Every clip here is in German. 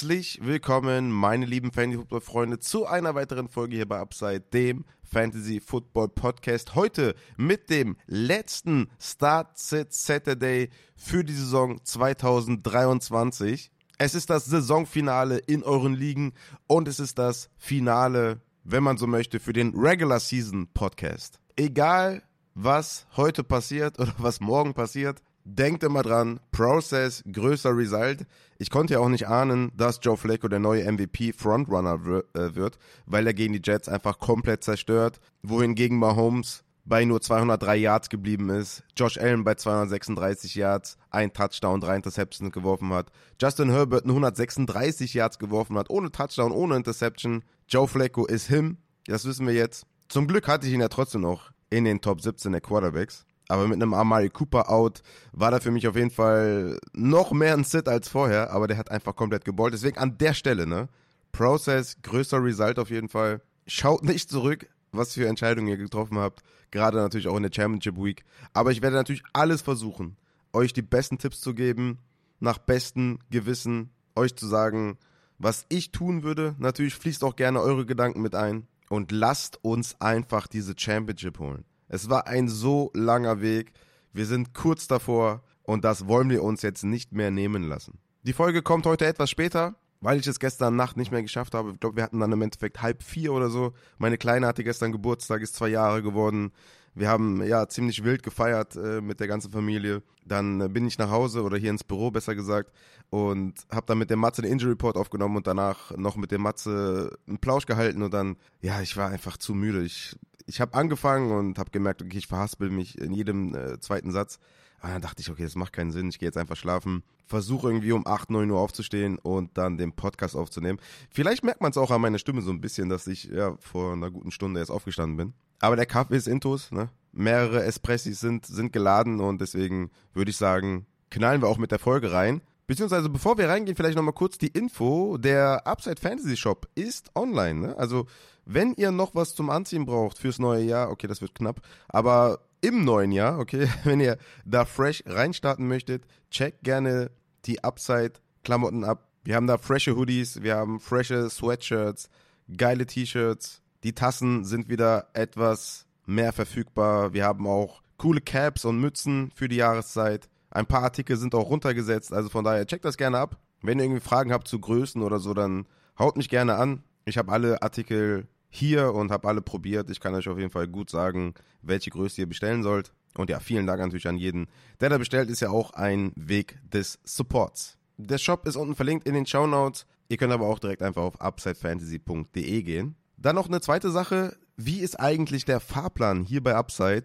Herzlich willkommen, meine lieben Fantasy-Football-Freunde, zu einer weiteren Folge hier bei Upside, dem Fantasy-Football-Podcast. Heute mit dem letzten Start-Sit-Saturday für die Saison 2023. Es ist das Saisonfinale in euren Ligen und es ist das Finale, wenn man so möchte, für den Regular Season Podcast. Egal, was heute passiert oder was morgen passiert, Denkt immer dran, Process größer Result. Ich konnte ja auch nicht ahnen, dass Joe Flacco der neue MVP Frontrunner äh, wird, weil er gegen die Jets einfach komplett zerstört. Wohingegen Mahomes bei nur 203 Yards geblieben ist, Josh Allen bei 236 Yards, ein Touchdown, drei Interceptions geworfen hat, Justin Herbert 136 Yards geworfen hat, ohne Touchdown, ohne Interception. Joe Flacco ist him, das wissen wir jetzt. Zum Glück hatte ich ihn ja trotzdem noch in den Top 17 der Quarterbacks. Aber mit einem Amari Cooper out war da für mich auf jeden Fall noch mehr ein Sit als vorher, aber der hat einfach komplett geballt. Deswegen an der Stelle, ne? Process, größer Result auf jeden Fall. Schaut nicht zurück, was für Entscheidungen ihr getroffen habt. Gerade natürlich auch in der Championship Week. Aber ich werde natürlich alles versuchen, euch die besten Tipps zu geben, nach bestem Gewissen, euch zu sagen, was ich tun würde. Natürlich fließt auch gerne eure Gedanken mit ein. Und lasst uns einfach diese Championship holen. Es war ein so langer Weg. Wir sind kurz davor und das wollen wir uns jetzt nicht mehr nehmen lassen. Die Folge kommt heute etwas später, weil ich es gestern Nacht nicht mehr geschafft habe. Ich glaube, wir hatten dann im Endeffekt halb vier oder so. Meine Kleine hatte gestern Geburtstag, ist zwei Jahre geworden. Wir haben ja ziemlich wild gefeiert äh, mit der ganzen Familie. Dann äh, bin ich nach Hause oder hier ins Büro besser gesagt und habe dann mit dem Matze den Injury Report aufgenommen und danach noch mit dem Matze einen Plausch gehalten und dann ja, ich war einfach zu müde. Ich ich habe angefangen und habe gemerkt, okay, ich verhaspel mich in jedem äh, zweiten Satz. Aber dann dachte ich, okay, das macht keinen Sinn, ich gehe jetzt einfach schlafen. Versuche irgendwie um 8, 9 Uhr aufzustehen und dann den Podcast aufzunehmen. Vielleicht merkt man es auch an meiner Stimme so ein bisschen, dass ich ja vor einer guten Stunde erst aufgestanden bin. Aber der Kaffee ist intus, ne? Mehrere Espressis sind, sind geladen und deswegen würde ich sagen, knallen wir auch mit der Folge rein. Beziehungsweise bevor wir reingehen, vielleicht nochmal kurz die Info. Der Upside Fantasy Shop ist online. Ne? Also wenn ihr noch was zum Anziehen braucht fürs neue Jahr, okay, das wird knapp, aber im neuen Jahr, okay, wenn ihr da fresh reinstarten möchtet, checkt gerne die Upside Klamotten ab. Wir haben da frische Hoodies, wir haben frische Sweatshirts, geile T-Shirts. Die Tassen sind wieder etwas mehr verfügbar. Wir haben auch coole Caps und Mützen für die Jahreszeit. Ein paar Artikel sind auch runtergesetzt, also von daher checkt das gerne ab. Wenn ihr irgendwie Fragen habt zu Größen oder so, dann haut mich gerne an. Ich habe alle Artikel hier und habe alle probiert. Ich kann euch auf jeden Fall gut sagen, welche Größe ihr bestellen sollt. Und ja, vielen Dank natürlich an jeden, der da bestellt, ist ja auch ein Weg des Supports. Der Shop ist unten verlinkt in den Show Notes. Ihr könnt aber auch direkt einfach auf upsidefantasy.de gehen. Dann noch eine zweite Sache. Wie ist eigentlich der Fahrplan hier bei Upside,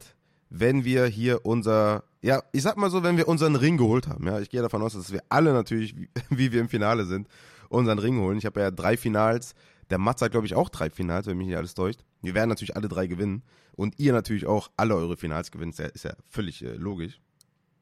wenn wir hier unser ja, ich sag mal so, wenn wir unseren Ring geholt haben, ja, ich gehe davon aus, dass wir alle natürlich, wie, wie wir im Finale sind, unseren Ring holen. Ich habe ja drei Finals. Der Mats hat, glaube ich, auch drei Finals, wenn mich nicht alles täuscht. Wir werden natürlich alle drei gewinnen. Und ihr natürlich auch alle eure Finals gewinnen. Ist ja, völlig äh, logisch.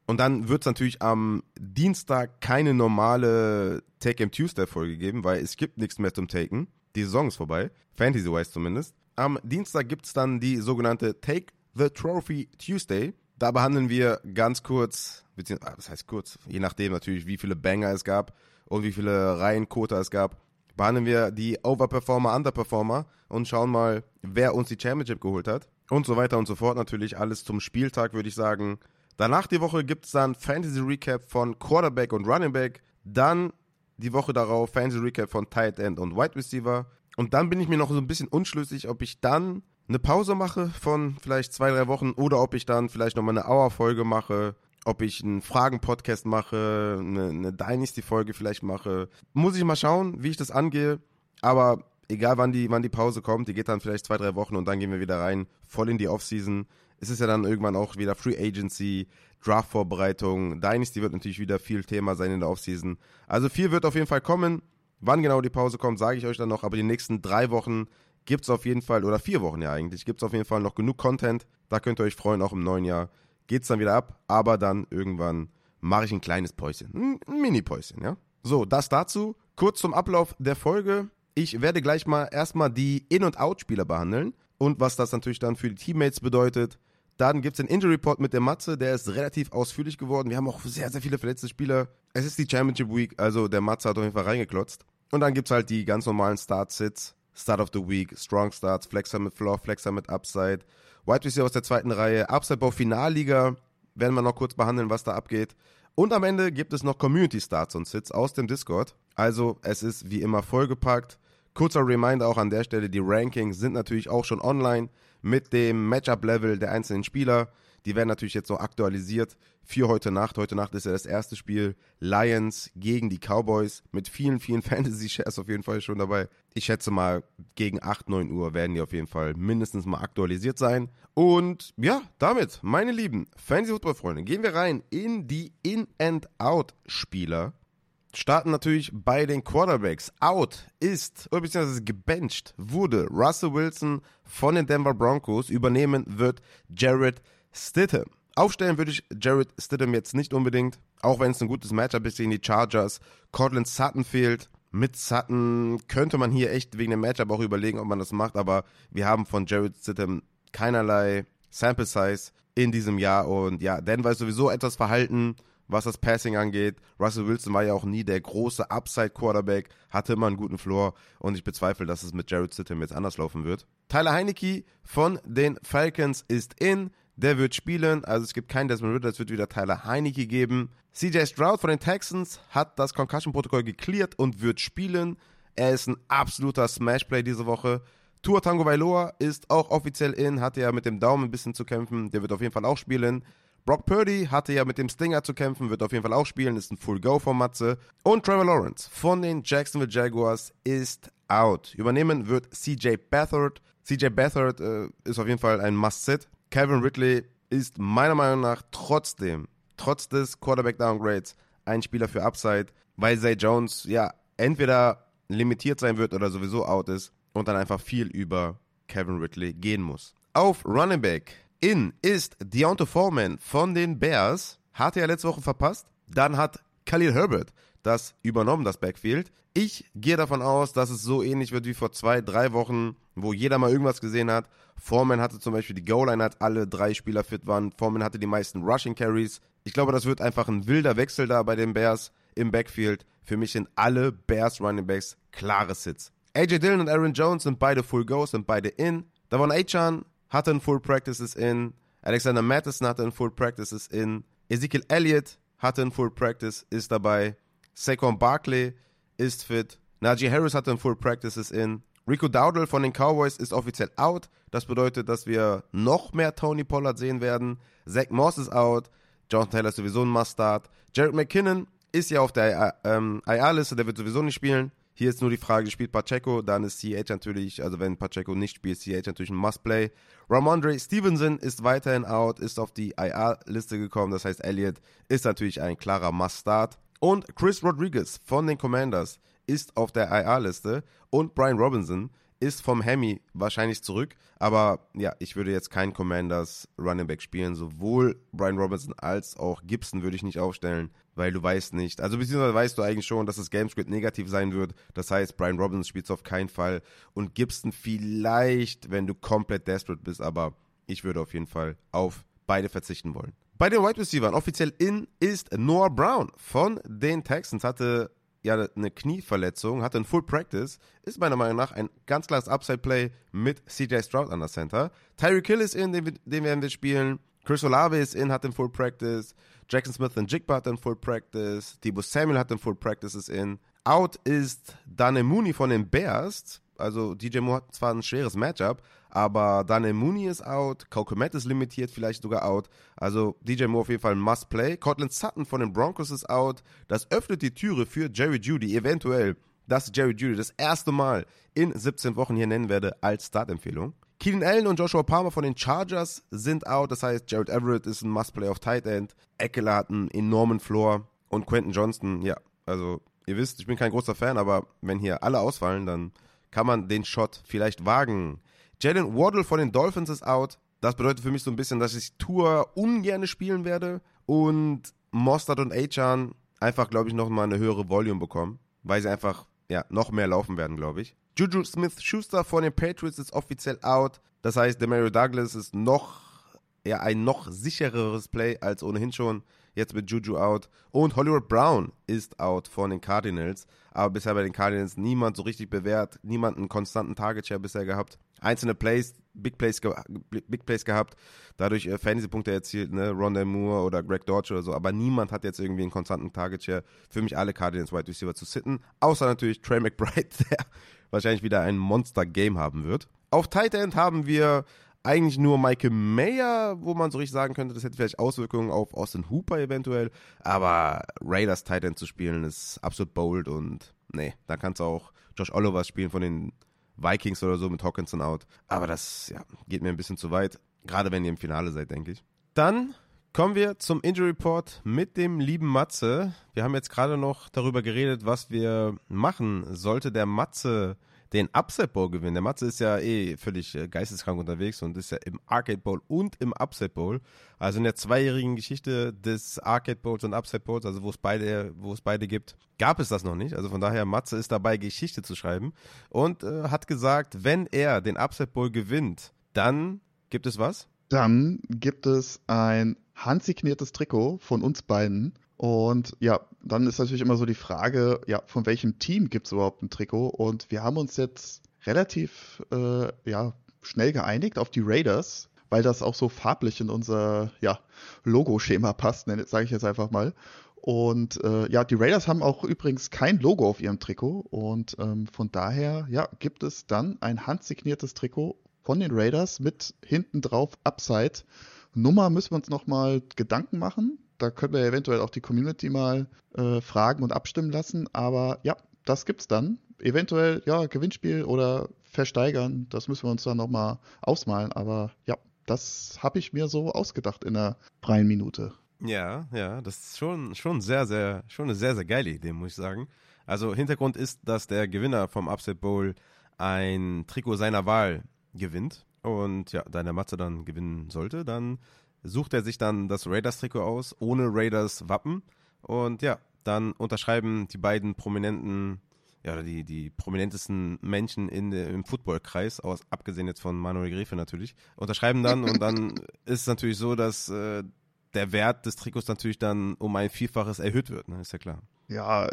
Und dann wird es natürlich am Dienstag keine normale Take-Em Tuesday-Folge geben, weil es gibt nichts mehr zum Taken. Die Saison ist vorbei. Fantasy-wise zumindest. Am Dienstag gibt es dann die sogenannte Take the Trophy Tuesday. Da behandeln wir ganz kurz, beziehungsweise, was heißt kurz, je nachdem natürlich, wie viele Banger es gab und wie viele Reihenquota es gab, behandeln wir die Overperformer, Underperformer und schauen mal, wer uns die Championship geholt hat und so weiter und so fort. Natürlich alles zum Spieltag, würde ich sagen. Danach die Woche gibt es dann Fantasy Recap von Quarterback und Running Back. Dann die Woche darauf Fantasy Recap von Tight End und Wide Receiver. Und dann bin ich mir noch so ein bisschen unschlüssig, ob ich dann eine Pause mache von vielleicht zwei, drei Wochen oder ob ich dann vielleicht nochmal eine Hour-Folge mache, ob ich einen Fragen-Podcast mache, eine, eine Dynasty-Folge vielleicht mache. Muss ich mal schauen, wie ich das angehe. Aber egal wann die, wann die Pause kommt, die geht dann vielleicht zwei, drei Wochen und dann gehen wir wieder rein, voll in die Offseason. Es ist ja dann irgendwann auch wieder Free Agency, Draft-Vorbereitung. Dynasty wird natürlich wieder viel Thema sein in der Offseason. Also viel wird auf jeden Fall kommen. Wann genau die Pause kommt, sage ich euch dann noch. Aber die nächsten drei Wochen gibt es auf jeden Fall, oder vier Wochen ja eigentlich, gibt es auf jeden Fall noch genug Content. Da könnt ihr euch freuen, auch im neuen Jahr. Geht es dann wieder ab, aber dann irgendwann mache ich ein kleines Päuschen. Ein Mini-Päuschen, ja. So, das dazu. Kurz zum Ablauf der Folge. Ich werde gleich mal erstmal die In- und Out-Spieler behandeln und was das natürlich dann für die Teammates bedeutet. Dann gibt es den Injury Report mit der Matze, der ist relativ ausführlich geworden. Wir haben auch sehr, sehr viele verletzte Spieler. Es ist die Championship Week, also der Matze hat auf jeden Fall reingeklotzt. Und dann gibt es halt die ganz normalen Start-Sits. Start of the Week, Strong Starts, Flexer mit Floor, Flexer mit Upside. White Receiver aus der zweiten Reihe, Upside Bau Finalliga, werden wir noch kurz behandeln, was da abgeht. Und am Ende gibt es noch Community Starts und Sits aus dem Discord. Also es ist wie immer vollgepackt. Kurzer Reminder auch an der Stelle, die Rankings sind natürlich auch schon online mit dem Matchup-Level der einzelnen Spieler. Die werden natürlich jetzt noch aktualisiert für heute Nacht. Heute Nacht ist ja das erste Spiel Lions gegen die Cowboys mit vielen, vielen Fantasy-Shares auf jeden Fall schon dabei. Ich schätze mal, gegen 8, 9 Uhr werden die auf jeden Fall mindestens mal aktualisiert sein. Und ja, damit, meine lieben Fantasy-Football-Freunde, gehen wir rein in die In-and-Out-Spieler. Starten natürlich bei den Quarterbacks. Out ist, oder beziehungsweise gebencht wurde Russell Wilson von den Denver Broncos. Übernehmen wird Jared Stidham. Aufstellen würde ich Jared Stidham jetzt nicht unbedingt, auch wenn es ein gutes Matchup ist gegen die Chargers. Cortland Sutton fehlt. Mit Sutton könnte man hier echt wegen dem Matchup auch überlegen, ob man das macht, aber wir haben von Jared Stidham keinerlei Sample Size in diesem Jahr und ja, Denver ist sowieso etwas verhalten, was das Passing angeht. Russell Wilson war ja auch nie der große Upside-Quarterback, hatte immer einen guten Floor und ich bezweifle, dass es mit Jared Stidham jetzt anders laufen wird. Tyler Heinecke von den Falcons ist in. Der wird spielen, also es gibt keinen Desmond Ritter, es wird wieder Tyler Heinecke geben. CJ Stroud von den Texans hat das Concussion-Protokoll geklärt und wird spielen. Er ist ein absoluter Smash-Play diese Woche. Tua Tango Bailoa ist auch offiziell in, hatte ja mit dem Daumen ein bisschen zu kämpfen, der wird auf jeden Fall auch spielen. Brock Purdy hatte ja mit dem Stinger zu kämpfen, wird auf jeden Fall auch spielen, ist ein Full Go von Matze. Und Trevor Lawrence von den Jacksonville Jaguars ist out. Übernehmen wird CJ Beathard. CJ Beathard äh, ist auf jeden Fall ein Must-Sit. Kevin Ridley ist meiner Meinung nach trotzdem, trotz des Quarterback-Downgrades, ein Spieler für Upside, weil Zay Jones ja entweder limitiert sein wird oder sowieso out ist und dann einfach viel über Kevin Ridley gehen muss. Auf Running Back in ist Deontay Foreman von den Bears. Hatte er letzte Woche verpasst. Dann hat Khalil Herbert das übernommen, das Backfield. Ich gehe davon aus, dass es so ähnlich wird wie vor zwei, drei Wochen, wo jeder mal irgendwas gesehen hat. Foreman hatte zum Beispiel die Goal-Line, hat alle drei Spieler fit waren. Foreman hatte die meisten Rushing Carries. Ich glaube, das wird einfach ein wilder Wechsel da bei den Bears im Backfield. Für mich sind alle Bears Running Backs klare Sits. AJ Dillon und Aaron Jones sind beide Full Goes, sind beide in. Davon Achan hatte ein Full Practices in. Alexander Mattison hatte ein Full Practices in. Ezekiel Elliott hatte ein Full Practice, ist dabei. Saquon Barkley ist fit. Najee Harris hatte ein Full Practices in. Rico Dowdle von den Cowboys ist offiziell out. Das bedeutet, dass wir noch mehr Tony Pollard sehen werden. Zach Moss ist out. Jonathan Taylor ist sowieso ein Must-Start. Jared McKinnon ist ja auf der ähm, IR-Liste, der wird sowieso nicht spielen. Hier ist nur die Frage, spielt Pacheco, dann ist CH natürlich, also wenn Pacheco nicht spielt, CH natürlich ein Must-Play. Ramondre Stevenson ist weiterhin out, ist auf die IR-Liste gekommen, das heißt Elliott ist natürlich ein klarer Must-Start. Und Chris Rodriguez von den Commanders ist auf der IR-Liste und Brian Robinson ist vom Hemi wahrscheinlich zurück. Aber ja, ich würde jetzt keinen Commanders Running Back spielen. Sowohl Brian Robinson als auch Gibson würde ich nicht aufstellen, weil du weißt nicht. Also beziehungsweise weißt du eigentlich schon, dass das Gamescript negativ sein wird. Das heißt, Brian Robinson spielt es auf keinen Fall. Und Gibson vielleicht, wenn du komplett desperate bist. Aber ich würde auf jeden Fall auf beide verzichten wollen. Bei den Wide Receivers offiziell in ist Noah Brown von den Texans. Hatte ja eine Knieverletzung, hatte ein Full Practice, ist meiner Meinung nach ein ganz klares Upside-Play mit CJ Stroud an der Center. Tyreek Hill ist in, den, den werden wir spielen. Chris Olave ist in, hat den Full Practice. Jackson Smith und Jigba hat den Full Practice. Debo Samuel hat den Full Practice ist in. Out ist Dane Mooney von den Bears. Also DJ Moore hat zwar ein schweres Matchup, aber Daniel Mooney ist out, Kaukomet ist limitiert, vielleicht sogar out. Also DJ Moore auf jeden Fall ein Must-Play. Cortland Sutton von den Broncos ist out. Das öffnet die Türe für Jerry Judy, eventuell, dass Jerry Judy das erste Mal in 17 Wochen hier nennen werde als Startempfehlung. Keenan Allen und Joshua Palmer von den Chargers sind out. Das heißt, Jared Everett ist ein Must-Play auf Tight End. Eckler hat einen enormen Floor. Und Quentin Johnston, ja, also ihr wisst, ich bin kein großer Fan, aber wenn hier alle ausfallen, dann kann man den Shot vielleicht wagen. Jalen Waddle von den Dolphins ist out. Das bedeutet für mich so ein bisschen, dass ich Tour ungern spielen werde und Mostard und Achan einfach, glaube ich, nochmal eine höhere Volume bekommen, weil sie einfach ja, noch mehr laufen werden, glaube ich. Juju Smith-Schuster von den Patriots ist offiziell out. Das heißt, der Mario Douglas ist noch ja ein noch sichereres Play als ohnehin schon. Jetzt mit Juju out. Und Hollywood Brown ist out von den Cardinals. Aber bisher bei den Cardinals niemand so richtig bewährt. Niemand einen konstanten Target Share bisher gehabt. Einzelne Plays, Big Plays, Big Plays gehabt. Dadurch äh, Fantasy-Punkte erzielt, ne? Rondell Moore oder Greg Dodge oder so. Aber niemand hat jetzt irgendwie einen konstanten Target Share. Für mich alle Cardinals Wide Receiver zu sitten. Außer natürlich Trey McBride, der wahrscheinlich wieder ein Monster-Game haben wird. Auf Tight End haben wir eigentlich nur Michael Mayer, wo man so richtig sagen könnte, das hätte vielleicht Auswirkungen auf Austin Hooper eventuell. Aber Raiders Tight End zu spielen ist absolut bold und nee, da kannst du auch Josh Oliver spielen von den Vikings oder so mit Hawkinson out. Aber das ja, geht mir ein bisschen zu weit, gerade wenn ihr im Finale seid, denke ich. Dann kommen wir zum Injury Report mit dem lieben Matze. Wir haben jetzt gerade noch darüber geredet, was wir machen, sollte der Matze den Upset Bowl gewinnen. Der Matze ist ja eh völlig äh, geisteskrank unterwegs und ist ja im Arcade Bowl und im Upset Bowl. Also in der zweijährigen Geschichte des Arcade Bowls und Upset Bowls, also wo es beide, wo es beide gibt, gab es das noch nicht. Also von daher, Matze ist dabei, Geschichte zu schreiben und äh, hat gesagt, wenn er den Upset Bowl gewinnt, dann gibt es was? Dann gibt es ein handsigniertes Trikot von uns beiden und ja, dann ist natürlich immer so die Frage, ja, von welchem Team gibt es überhaupt ein Trikot? Und wir haben uns jetzt relativ äh, ja, schnell geeinigt auf die Raiders, weil das auch so farblich in unser ja, Logo-Schema passt, sage ich jetzt einfach mal. Und äh, ja, die Raiders haben auch übrigens kein Logo auf ihrem Trikot. Und ähm, von daher, ja, gibt es dann ein handsigniertes Trikot von den Raiders mit hinten drauf Upside. Nummer müssen wir uns nochmal Gedanken machen da können wir eventuell auch die Community mal äh, fragen und abstimmen lassen. Aber ja, das gibt's dann. Eventuell, ja, Gewinnspiel oder versteigern, das müssen wir uns dann nochmal ausmalen. Aber ja, das habe ich mir so ausgedacht in einer freien Minute. Ja, ja, das ist schon, schon sehr, sehr, schon eine sehr, sehr geile Idee, muss ich sagen. Also Hintergrund ist, dass der Gewinner vom Upset Bowl ein Trikot seiner Wahl gewinnt. Und ja, der Matze dann gewinnen sollte, dann sucht er sich dann das Raiders-Trikot aus, ohne Raiders-Wappen. Und ja, dann unterschreiben die beiden prominenten, ja, die, die prominentesten Menschen in im Footballkreis, aus, abgesehen jetzt von Manuel Grefe natürlich, unterschreiben dann und dann ist es natürlich so, dass äh, der Wert des Trikots natürlich dann um ein Vielfaches erhöht wird, ne? ist ja klar. Ja,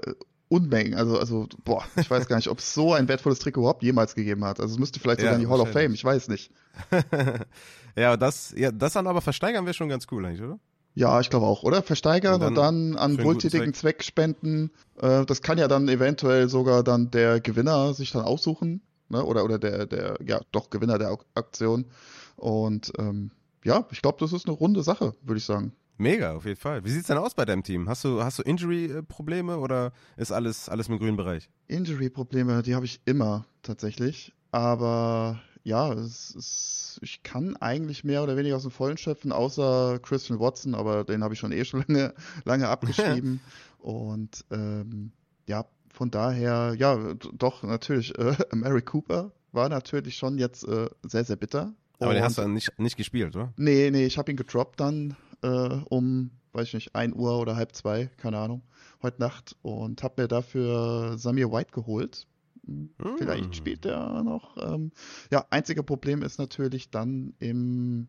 Unmengen. Also, also, boah, ich weiß gar nicht, ob es so ein wertvolles Trikot überhaupt jemals gegeben hat. Also es müsste vielleicht sogar ja, in die Hall of Fame, ich weiß nicht. ja, das, ja, das dann aber versteigern wir schon ganz cool eigentlich, oder? Ja, ich glaube auch, oder? Versteigern und dann, und dann an wohltätigen Zweck. Zweck. spenden. Äh, das kann ja dann eventuell sogar dann der Gewinner sich dann aussuchen, ne? Oder, oder der, der, ja, doch Gewinner der Aktion. Und ähm, ja, ich glaube, das ist eine runde Sache, würde ich sagen. Mega, auf jeden Fall. Wie sieht es denn aus bei deinem Team? Hast du, hast du Injury-Probleme oder ist alles, alles im grünen Bereich? Injury-Probleme, die habe ich immer tatsächlich. Aber ja, es ist, ich kann eigentlich mehr oder weniger aus dem Vollen schöpfen, außer Christian Watson, aber den habe ich schon eh schon lange, lange abgeschrieben. Und ähm, ja, von daher, ja, doch, natürlich, äh, Mary Cooper war natürlich schon jetzt äh, sehr, sehr bitter. Aber den hast du dann nicht, nicht gespielt, oder? Nee, nee, ich habe ihn gedroppt dann äh, um, weiß ich nicht, 1 Uhr oder halb zwei, keine Ahnung, heute Nacht und habe mir dafür Samir White geholt. Hm, vielleicht hm. spielt er noch. Ähm, ja, einzige Problem ist natürlich dann im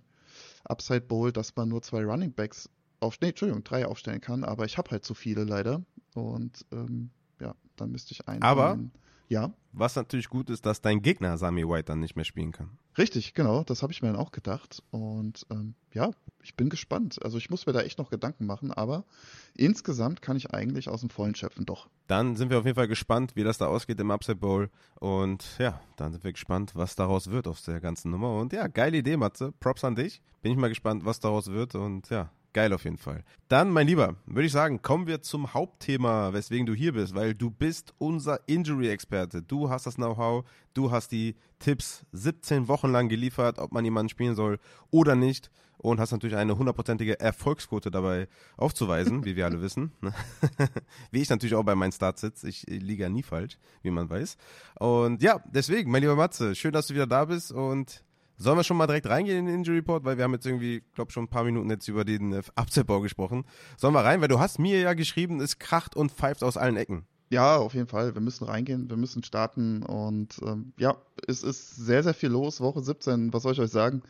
Upside Bowl, dass man nur zwei Running Backs auf, nee, Entschuldigung, drei aufstellen kann, aber ich habe halt zu viele leider. Und ähm, ja, dann müsste ich einen. Aber ja. Was natürlich gut ist, dass dein Gegner Sami White dann nicht mehr spielen kann. Richtig, genau, das habe ich mir dann auch gedacht. Und ähm, ja, ich bin gespannt. Also ich muss mir da echt noch Gedanken machen, aber insgesamt kann ich eigentlich aus dem Vollen schöpfen, doch. Dann sind wir auf jeden Fall gespannt, wie das da ausgeht im Upset Bowl. Und ja, dann sind wir gespannt, was daraus wird aus der ganzen Nummer. Und ja, geile Idee, Matze. Props an dich. Bin ich mal gespannt, was daraus wird. Und ja, Geil auf jeden Fall. Dann, mein Lieber, würde ich sagen, kommen wir zum Hauptthema, weswegen du hier bist, weil du bist unser Injury-Experte. Du hast das Know-how, du hast die Tipps 17 Wochen lang geliefert, ob man jemanden spielen soll oder nicht und hast natürlich eine hundertprozentige Erfolgsquote dabei aufzuweisen, wie wir alle wissen. wie ich natürlich auch bei meinen Starts sitze. Ich liege ja nie falsch, wie man weiß. Und ja, deswegen, mein lieber Matze, schön, dass du wieder da bist und Sollen wir schon mal direkt reingehen in den Injury Report, weil wir haben jetzt irgendwie, glaube schon ein paar Minuten jetzt über den äh, Abzeitbau gesprochen. Sollen wir rein, weil du hast mir ja geschrieben, es kracht und pfeift aus allen Ecken. Ja, auf jeden Fall. Wir müssen reingehen, wir müssen starten und ähm, ja, es ist sehr, sehr viel los. Woche 17, was soll ich euch sagen?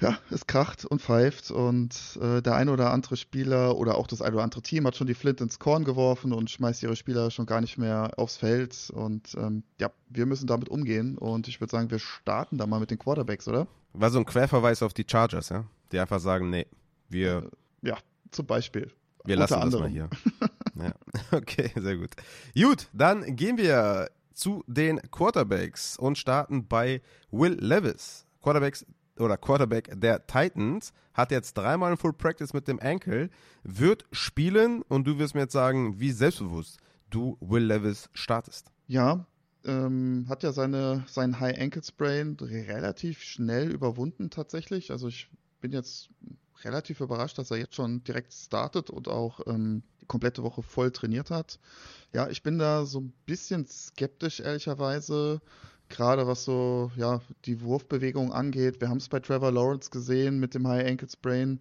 Ja, es kracht und pfeift und äh, der eine oder andere Spieler oder auch das eine oder andere Team hat schon die Flint ins Korn geworfen und schmeißt ihre Spieler schon gar nicht mehr aufs Feld. Und ähm, ja, wir müssen damit umgehen und ich würde sagen, wir starten da mal mit den Quarterbacks, oder? War so ein Querverweis auf die Chargers, ja? Die einfach sagen, nee, wir. Äh, ja, zum Beispiel. Wir lassen das mal hier. ja. Okay, sehr gut. Gut, dann gehen wir zu den Quarterbacks und starten bei Will Levis. Quarterbacks oder Quarterback der Titans, hat jetzt dreimal ein Full Practice mit dem Ankle, wird spielen und du wirst mir jetzt sagen, wie selbstbewusst du Will Levis startest. Ja, ähm, hat ja seine, seinen High Ankle Sprain relativ schnell überwunden tatsächlich. Also ich bin jetzt relativ überrascht, dass er jetzt schon direkt startet und auch ähm, die komplette Woche voll trainiert hat. Ja, ich bin da so ein bisschen skeptisch, ehrlicherweise gerade was so ja, die Wurfbewegung angeht. Wir haben es bei Trevor Lawrence gesehen mit dem High Ankle Sprain.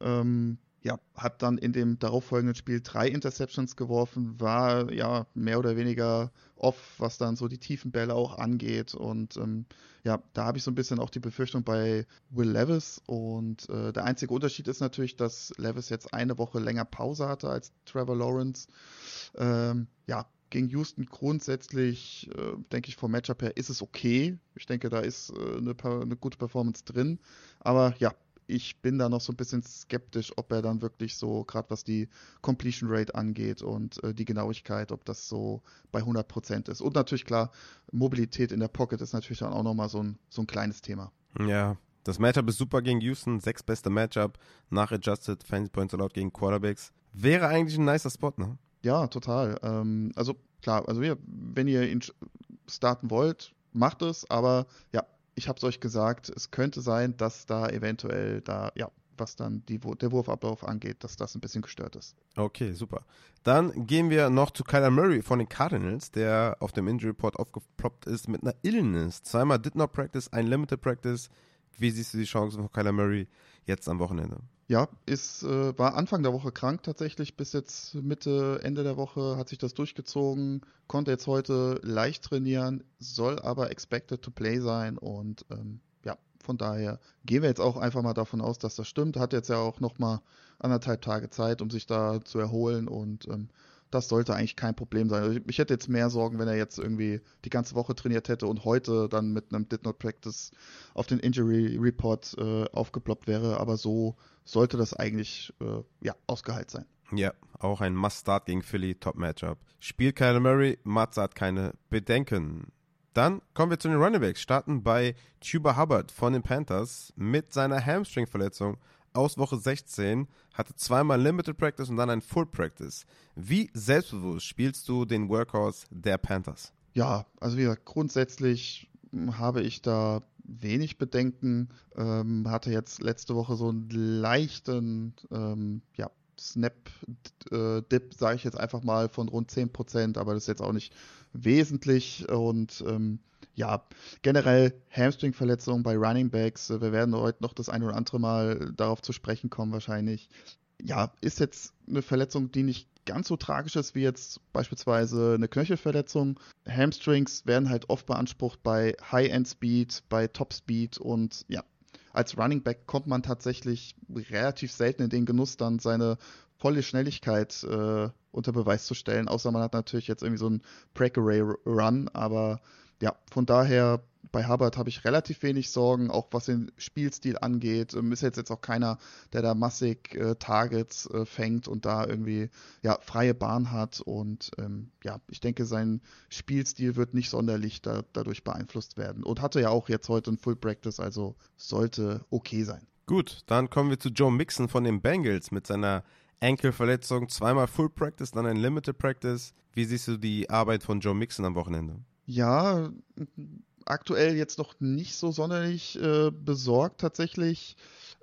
Ähm, ja, hat dann in dem darauffolgenden Spiel drei Interceptions geworfen, war ja mehr oder weniger off, was dann so die tiefen Bälle auch angeht. Und ähm, ja, da habe ich so ein bisschen auch die Befürchtung bei Will Levis. Und äh, der einzige Unterschied ist natürlich, dass Levis jetzt eine Woche länger Pause hatte als Trevor Lawrence. Ähm, ja, gegen Houston grundsätzlich, äh, denke ich, vom Matchup her ist es okay. Ich denke, da ist äh, eine, eine, gute Performance drin. Aber ja, ich bin da noch so ein bisschen skeptisch, ob er dann wirklich so, gerade was die Completion Rate angeht und äh, die Genauigkeit, ob das so bei 100% ist. Und natürlich klar, Mobilität in der Pocket ist natürlich dann auch nochmal so ein, so ein kleines Thema. Ja, das Matchup ist super gegen Houston, sechs beste Matchup nach Adjusted Fancy Points Allowed gegen Quarterbacks. Wäre eigentlich ein nicer Spot, ne? Ja, total. Ähm, also klar, also wir, wenn ihr ihn starten wollt, macht es, aber ja, ich habe es euch gesagt, es könnte sein, dass da eventuell da, ja, was dann die, der Wurfablauf angeht, dass das ein bisschen gestört ist. Okay, super. Dann gehen wir noch zu Kyler Murray von den Cardinals, der auf dem Injury Report aufgeploppt ist mit einer Illness. Zweimal did not practice, ein Limited Practice. Wie siehst du die Chancen von Kyler Murray jetzt am Wochenende? Ja, ist, äh, war Anfang der Woche krank tatsächlich, bis jetzt Mitte, Ende der Woche hat sich das durchgezogen, konnte jetzt heute leicht trainieren, soll aber expected to play sein und ähm, ja, von daher gehen wir jetzt auch einfach mal davon aus, dass das stimmt. Hat jetzt ja auch nochmal anderthalb Tage Zeit, um sich da zu erholen und ähm, das sollte eigentlich kein Problem sein. Also ich hätte jetzt mehr Sorgen, wenn er jetzt irgendwie die ganze Woche trainiert hätte und heute dann mit einem Did Not Practice auf den Injury Report äh, aufgeploppt wäre. Aber so sollte das eigentlich äh, ja, ausgeheilt sein. Ja, auch ein Must-Start gegen Philly, Top-Matchup. Spielt Kyler Murray, Matze hat keine Bedenken. Dann kommen wir zu den Runningbacks. Starten bei Tuba Hubbard von den Panthers mit seiner Hamstring-Verletzung aus Woche 16, hatte zweimal Limited Practice und dann ein Full Practice. Wie selbstbewusst spielst du den Workhorse der Panthers? Ja, also wie gesagt, grundsätzlich habe ich da wenig Bedenken. Ähm, hatte jetzt letzte Woche so einen leichten ähm, ja, Snap-Dip, äh, sage ich jetzt einfach mal, von rund 10%, aber das ist jetzt auch nicht wesentlich und ähm, ja, generell Hamstring-Verletzungen bei Running Backs. Äh, wir werden heute noch das ein oder andere Mal darauf zu sprechen kommen, wahrscheinlich. Ja, ist jetzt eine Verletzung, die nicht ganz so tragisch ist wie jetzt beispielsweise eine Knöchelverletzung. Hamstrings werden halt oft beansprucht bei High-End-Speed, bei Top-Speed und ja, als Running Back kommt man tatsächlich relativ selten in den Genuss, dann seine volle Schnelligkeit äh, unter Beweis zu stellen, außer man hat natürlich jetzt irgendwie so einen Breakaway-Run, aber ja, von daher bei Hubbard habe ich relativ wenig Sorgen, auch was den Spielstil angeht. Ähm, ist jetzt, jetzt auch keiner, der da massig äh, Targets äh, fängt und da irgendwie ja, freie Bahn hat. Und ähm, ja, ich denke, sein Spielstil wird nicht sonderlich da, dadurch beeinflusst werden. Und hatte ja auch jetzt heute ein Full Practice, also sollte okay sein. Gut, dann kommen wir zu Joe Mixon von den Bengals mit seiner Enkelverletzung. Zweimal Full Practice, dann ein Limited Practice. Wie siehst du die Arbeit von Joe Mixon am Wochenende? Ja, aktuell jetzt noch nicht so sonderlich äh, besorgt tatsächlich.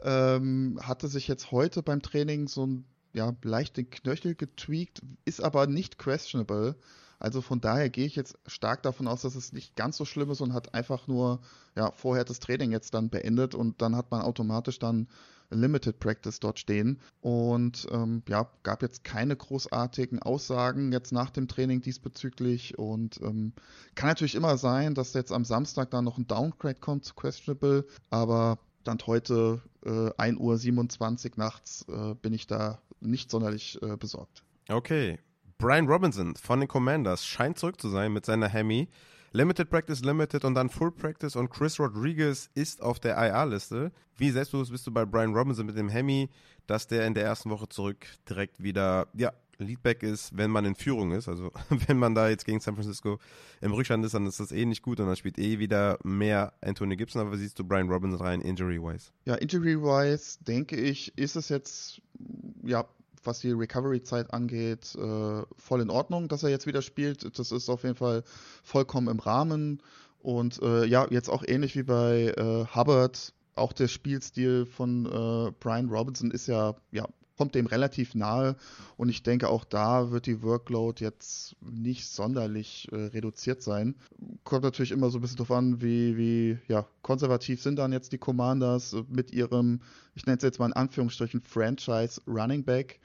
Ähm, hatte sich jetzt heute beim Training so ein ja, leicht den Knöchel getweakt, ist aber nicht questionable. Also von daher gehe ich jetzt stark davon aus, dass es nicht ganz so schlimm ist und hat einfach nur ja, vorher das Training jetzt dann beendet und dann hat man automatisch dann Limited Practice dort stehen. Und ähm, ja, gab jetzt keine großartigen Aussagen jetzt nach dem Training diesbezüglich. Und ähm, kann natürlich immer sein, dass jetzt am Samstag dann noch ein Downgrade kommt zu Questionable. Aber Stand heute äh, 1.27 Uhr nachts äh, bin ich da nicht sonderlich äh, besorgt. Okay. Brian Robinson von den Commanders scheint zurück zu sein mit seiner Hemi. Limited Practice, Limited und dann Full Practice und Chris Rodriguez ist auf der IR-Liste. Wie selbstbewusst bist du bei Brian Robinson mit dem Hemi, dass der in der ersten Woche zurück direkt wieder, ja, Leadback ist, wenn man in Führung ist. Also wenn man da jetzt gegen San Francisco im Rückstand ist, dann ist das eh nicht gut und dann spielt eh wieder mehr Anthony Gibson. Aber wie siehst du Brian Robinson rein, injury-wise? Ja, injury-wise denke ich, ist es jetzt, ja, was die Recovery-Zeit angeht, äh, voll in Ordnung, dass er jetzt wieder spielt. Das ist auf jeden Fall vollkommen im Rahmen. Und äh, ja, jetzt auch ähnlich wie bei äh, Hubbard, auch der Spielstil von äh, Brian Robinson ist ja, ja kommt dem relativ nahe und ich denke auch da wird die Workload jetzt nicht sonderlich äh, reduziert sein. Kommt natürlich immer so ein bisschen drauf an, wie, wie ja, konservativ sind dann jetzt die Commanders mit ihrem, ich nenne es jetzt mal in Anführungsstrichen, Franchise Running Back.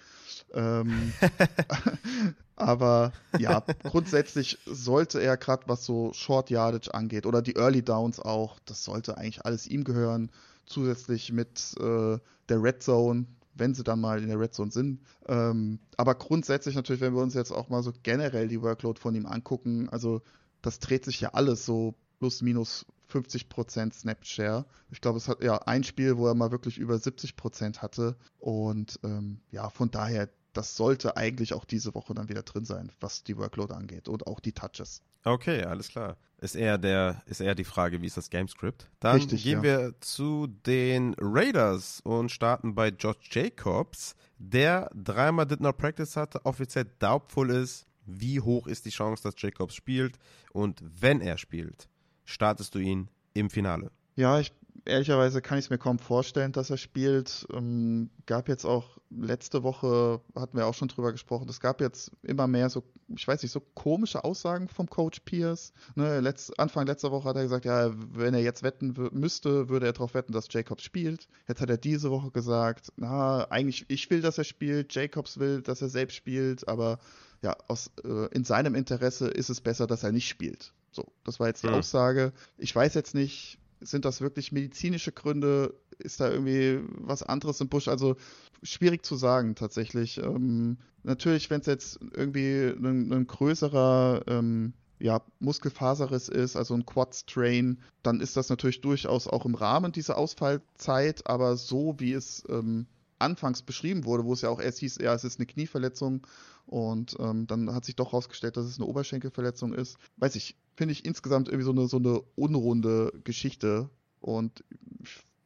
Ähm, aber ja, grundsätzlich sollte er gerade was so Short Yardage angeht oder die Early Downs auch, das sollte eigentlich alles ihm gehören. Zusätzlich mit äh, der Red Zone, wenn sie dann mal in der Red Zone sind. Ähm, aber grundsätzlich natürlich, wenn wir uns jetzt auch mal so generell die Workload von ihm angucken, also das dreht sich ja alles so plus minus 50% Snap-Share. Ich glaube, es hat ja ein Spiel, wo er mal wirklich über 70% hatte. Und ähm, ja, von daher, das sollte eigentlich auch diese Woche dann wieder drin sein, was die Workload angeht und auch die Touches. Okay, alles klar. Ist eher der, ist eher die Frage, wie ist das Gamescript? Dann Richtig, gehen ja. wir zu den Raiders und starten bei Josh Jacobs, der dreimal Did Not Practice hatte, offiziell doubtful ist. Wie hoch ist die Chance, dass Jacobs spielt? Und wenn er spielt, startest du ihn im Finale? Ja, ich ehrlicherweise kann ich es mir kaum vorstellen, dass er spielt. Ähm, gab jetzt auch letzte Woche, hatten wir auch schon drüber gesprochen, es gab jetzt immer mehr so, ich weiß nicht, so komische Aussagen vom Coach Pierce. Ne, letzt, Anfang letzter Woche hat er gesagt, ja, wenn er jetzt wetten müsste, würde er darauf wetten, dass Jacobs spielt. Jetzt hat er diese Woche gesagt, na, eigentlich, ich will, dass er spielt, Jacobs will, dass er selbst spielt, aber ja, aus, äh, in seinem Interesse ist es besser, dass er nicht spielt. So, das war jetzt die Ja. Aussage. Ich weiß jetzt nicht, sind das wirklich medizinische Gründe? Ist da irgendwie was anderes im Busch? Also schwierig zu sagen tatsächlich. Ähm, natürlich, wenn es jetzt irgendwie ein, ein größerer ähm, ja, Muskelfaserriss ist, also ein Quad-Strain, dann ist das natürlich durchaus auch im Rahmen dieser Ausfallzeit, aber so wie es ähm, anfangs beschrieben wurde, wo es ja auch erst hieß, ja, es ist eine Knieverletzung und ähm, dann hat sich doch herausgestellt, dass es eine Oberschenkelverletzung ist. Weiß ich, finde ich insgesamt irgendwie so eine, so eine unrunde Geschichte und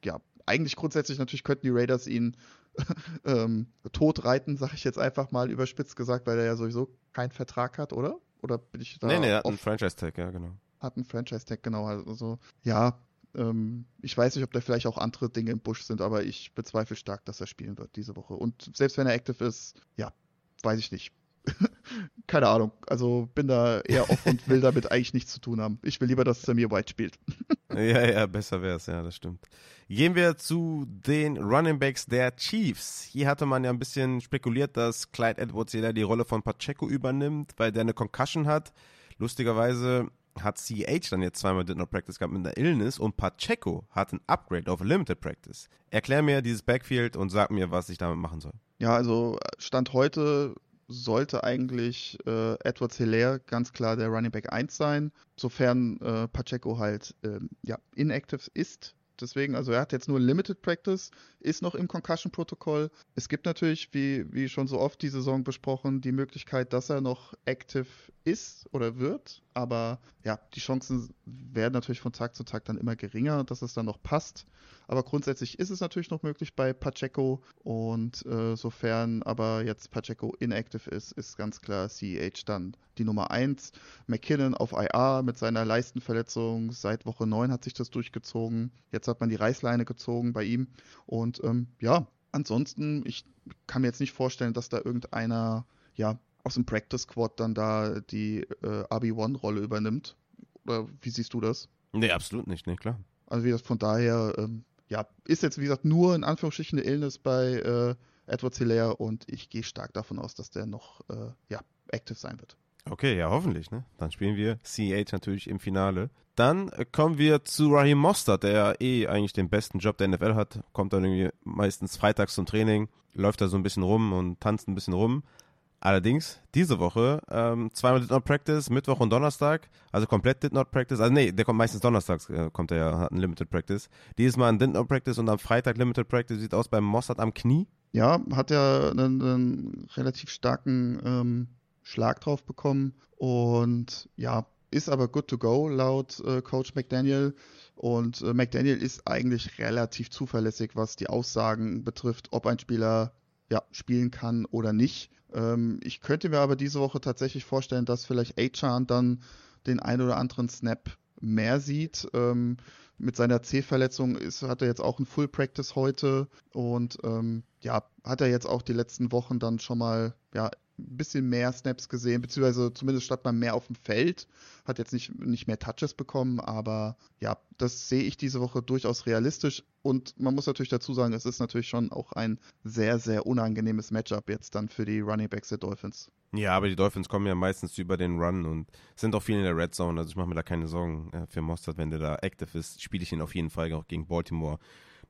ja, eigentlich grundsätzlich natürlich könnten die Raiders ihn ähm, tot reiten, sage ich jetzt einfach mal überspitzt gesagt, weil er ja sowieso keinen Vertrag hat, oder? Oder bin ich da nee, nee, er hat einen Franchise-Tag, ja, genau. hat einen Franchise-Tag, genau. Also, ja, ähm, ich weiß nicht, ob da vielleicht auch andere Dinge im Busch sind, aber ich bezweifle stark, dass er spielen wird diese Woche. Und selbst wenn er active ist, ja, weiß ich nicht. Keine Ahnung. Also bin da eher off und will damit eigentlich nichts zu tun haben. Ich will lieber, dass Samir White spielt. Ja, ja, besser wär's, ja, das stimmt. Gehen wir zu den Running Backs der Chiefs. Hier hatte man ja ein bisschen spekuliert, dass Clyde Edwards jeder die Rolle von Pacheco übernimmt, weil der eine Concussion hat. Lustigerweise hat CH dann jetzt zweimal Did Not Practice gehabt mit einer Illness und Pacheco hat ein Upgrade auf Limited Practice. Erklär mir dieses Backfield und sag mir, was ich damit machen soll. Ja, also Stand heute sollte eigentlich äh, Edwards Hilaire ganz klar der Running Back 1 sein, sofern äh, Pacheco halt ähm, ja, inactive ist. Deswegen, also er hat jetzt nur Limited Practice, ist noch im Concussion-Protokoll. Es gibt natürlich, wie, wie schon so oft die Saison besprochen, die Möglichkeit, dass er noch active ist oder wird. Aber ja, die Chancen werden natürlich von Tag zu Tag dann immer geringer, dass es dann noch passt. Aber grundsätzlich ist es natürlich noch möglich bei Pacheco. Und äh, sofern aber jetzt Pacheco inactive ist, ist ganz klar CEH dann die Nummer 1. McKinnon auf IR mit seiner Leistenverletzung. Seit Woche 9 hat sich das durchgezogen. Jetzt hat man die Reißleine gezogen bei ihm. Und ähm, ja, ansonsten, ich kann mir jetzt nicht vorstellen, dass da irgendeiner, ja, aus dem Practice Squad dann da die äh, RB1-Rolle übernimmt. Oder wie siehst du das? Nee, absolut nicht, nee, klar. Also wie gesagt, von daher, ähm, ja, ist jetzt wie gesagt nur in Anführungsstrichen eine Illness bei äh, Edward Hilaire und ich gehe stark davon aus, dass der noch äh, ja, active sein wird. Okay, ja, hoffentlich, ne? Dann spielen wir CH natürlich im Finale. Dann kommen wir zu Raheem Mostert, der eh eigentlich den besten Job der NFL hat. Kommt dann irgendwie meistens freitags zum Training, läuft da so ein bisschen rum und tanzt ein bisschen rum. Allerdings, diese Woche, ähm, zweimal Did Not Practice, Mittwoch und Donnerstag, also komplett Did Not Practice, also nee, der kommt meistens donnerstags, äh, kommt er ja, hat ein Limited Practice. Dieses Mal ein Did Not Practice und am Freitag Limited Practice, sieht aus beim Mossad am Knie. Ja, hat ja einen, einen relativ starken ähm, Schlag drauf bekommen und ja, ist aber good to go laut äh, Coach McDaniel. Und äh, McDaniel ist eigentlich relativ zuverlässig, was die Aussagen betrifft, ob ein Spieler ja, spielen kann oder nicht. Ähm, ich könnte mir aber diese Woche tatsächlich vorstellen, dass vielleicht Achan dann den ein oder anderen Snap mehr sieht. Ähm, mit seiner C-Verletzung hat er jetzt auch ein Full Practice heute und ähm, ja, hat er jetzt auch die letzten Wochen dann schon mal ja, ein bisschen mehr Snaps gesehen, beziehungsweise zumindest statt man mehr auf dem Feld, hat jetzt nicht, nicht mehr Touches bekommen, aber ja, das sehe ich diese Woche durchaus realistisch. Und man muss natürlich dazu sagen, es ist natürlich schon auch ein sehr, sehr unangenehmes Matchup jetzt dann für die Running Backs der Dolphins. Ja, aber die Dolphins kommen ja meistens über den Run und sind auch viel in der Red Zone, also ich mache mir da keine Sorgen äh, für Mostert, wenn der da active ist, spiele ich ihn auf jeden Fall auch gegen Baltimore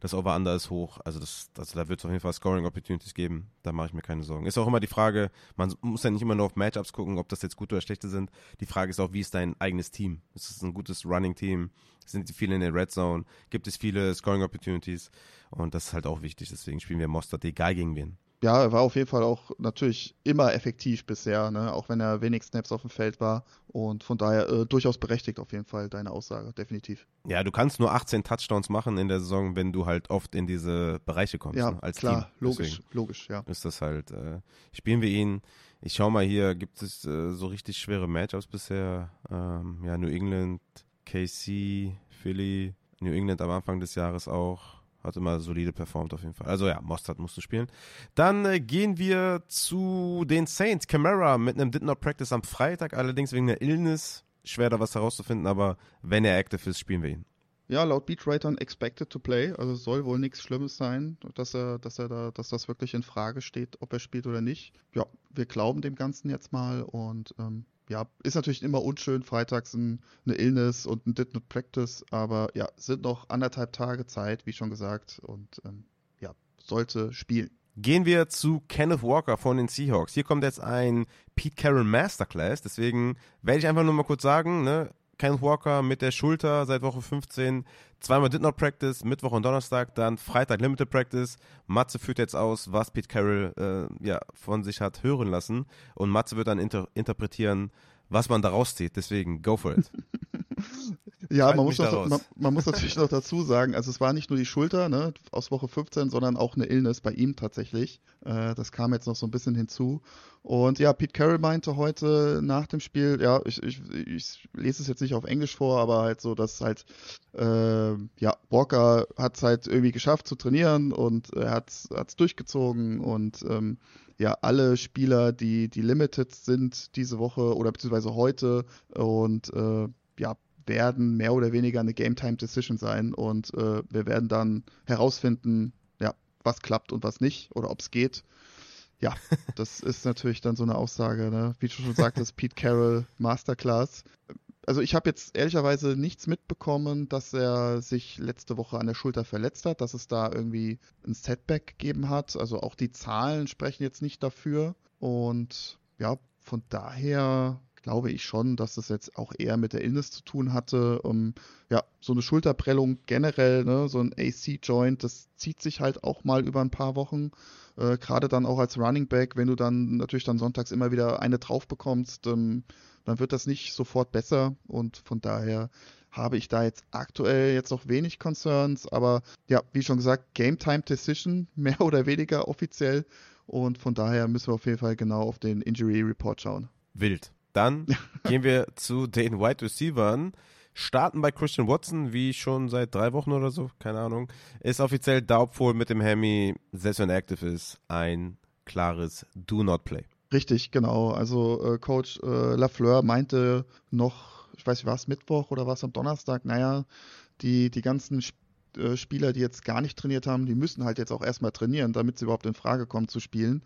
das Over-Under ist hoch. Also, das, also da wird es auf jeden Fall Scoring-Opportunities geben. Da mache ich mir keine Sorgen. Ist auch immer die Frage, man muss ja nicht immer nur auf Matchups gucken, ob das jetzt gute oder schlechte sind. Die Frage ist auch, wie ist dein eigenes Team? Ist es ein gutes Running-Team? Sind viele in der Red Zone? Gibt es viele Scoring-Opportunities? Und das ist halt auch wichtig. Deswegen spielen wir Mostert, egal gegen wen ja, er war auf jeden Fall auch natürlich immer effektiv bisher, ne? auch wenn er wenig Snaps auf dem Feld war. Und von daher äh, durchaus berechtigt auf jeden Fall deine Aussage, definitiv. Ja, du kannst nur 18 Touchdowns machen in der Saison, wenn du halt oft in diese Bereiche kommst. Ja, ne? als klar, Team. logisch, Deswegen logisch, ja. Ist das halt, äh, spielen wir ihn. Ich schau mal hier, gibt es äh, so richtig schwere Matchups bisher? Ähm, ja, New England, KC, Philly, New England am Anfang des Jahres auch. Hat immer solide performt auf jeden Fall. Also ja, Mostert musste spielen. Dann äh, gehen wir zu den Saints. Camara mit einem Did Not Practice am Freitag, allerdings wegen der Illness. Schwer da was herauszufinden, aber wenn er active ist, spielen wir ihn. Ja, laut Beatwritern expected to play, also soll wohl nichts Schlimmes sein, dass er, dass er da, dass das wirklich in Frage steht, ob er spielt oder nicht. Ja, wir glauben dem Ganzen jetzt mal und ähm, ja, ist natürlich immer unschön, freitags ein, eine Illness und ein Did Not Practice, aber ja, sind noch anderthalb Tage Zeit, wie schon gesagt, und ähm, ja, sollte spielen. Gehen wir zu Kenneth Walker von den Seahawks. Hier kommt jetzt ein Pete Carroll Masterclass, deswegen werde ich einfach nur mal kurz sagen, ne, Kenneth Walker mit der Schulter seit Woche 15. Zweimal Did Not Practice, Mittwoch und Donnerstag, dann Freitag Limited Practice. Matze führt jetzt aus, was Pete Carroll äh, ja, von sich hat hören lassen. Und Matze wird dann inter interpretieren, was man daraus zieht. Deswegen, go for it. ja, man muss, noch, man, man, muss natürlich noch dazu sagen, also es war nicht nur die Schulter ne, aus Woche 15, sondern auch eine Illness bei ihm tatsächlich. Äh, das kam jetzt noch so ein bisschen hinzu. Und ja, Pete Carroll meinte heute nach dem Spiel, ja, ich, ich, ich lese es jetzt nicht auf Englisch vor, aber halt so, dass halt, äh, ja, Walker hat es halt irgendwie geschafft zu trainieren und er hat es durchgezogen und ähm, ja alle Spieler, die, die limited sind diese Woche oder beziehungsweise heute und äh, ja, werden mehr oder weniger eine Game Time Decision sein und äh, wir werden dann herausfinden, ja, was klappt und was nicht oder ob es geht. Ja, das ist natürlich dann so eine Aussage, ne? wie du schon sagtest, Pete Carroll Masterclass also ich habe jetzt ehrlicherweise nichts mitbekommen, dass er sich letzte Woche an der Schulter verletzt hat, dass es da irgendwie ein Setback gegeben hat. Also auch die Zahlen sprechen jetzt nicht dafür. Und ja, von daher glaube ich schon, dass es jetzt auch eher mit der Illness zu tun hatte. Um, ja, so eine Schulterprellung generell, ne, so ein AC-Joint, das zieht sich halt auch mal über ein paar Wochen. Äh, Gerade dann auch als Running Back, wenn du dann natürlich dann sonntags immer wieder eine drauf bekommst, ähm, dann wird das nicht sofort besser und von daher habe ich da jetzt aktuell jetzt noch wenig Concerns, aber ja, wie schon gesagt, Game Time Decision, mehr oder weniger offiziell und von daher müssen wir auf jeden Fall genau auf den Injury Report schauen. Wild. Dann gehen wir zu den Wide Receivers. Starten bei Christian Watson, wie schon seit drei Wochen oder so, keine Ahnung. Ist offiziell Daubwohl mit dem Hemi, selbst wenn er active ist, ein klares Do Not Play. Richtig, genau. Also äh, Coach äh, Lafleur meinte noch, ich weiß nicht, war es Mittwoch oder war es am Donnerstag? Naja, die, die ganzen äh, Spieler, die jetzt gar nicht trainiert haben, die müssen halt jetzt auch erstmal trainieren, damit sie überhaupt in Frage kommen zu spielen.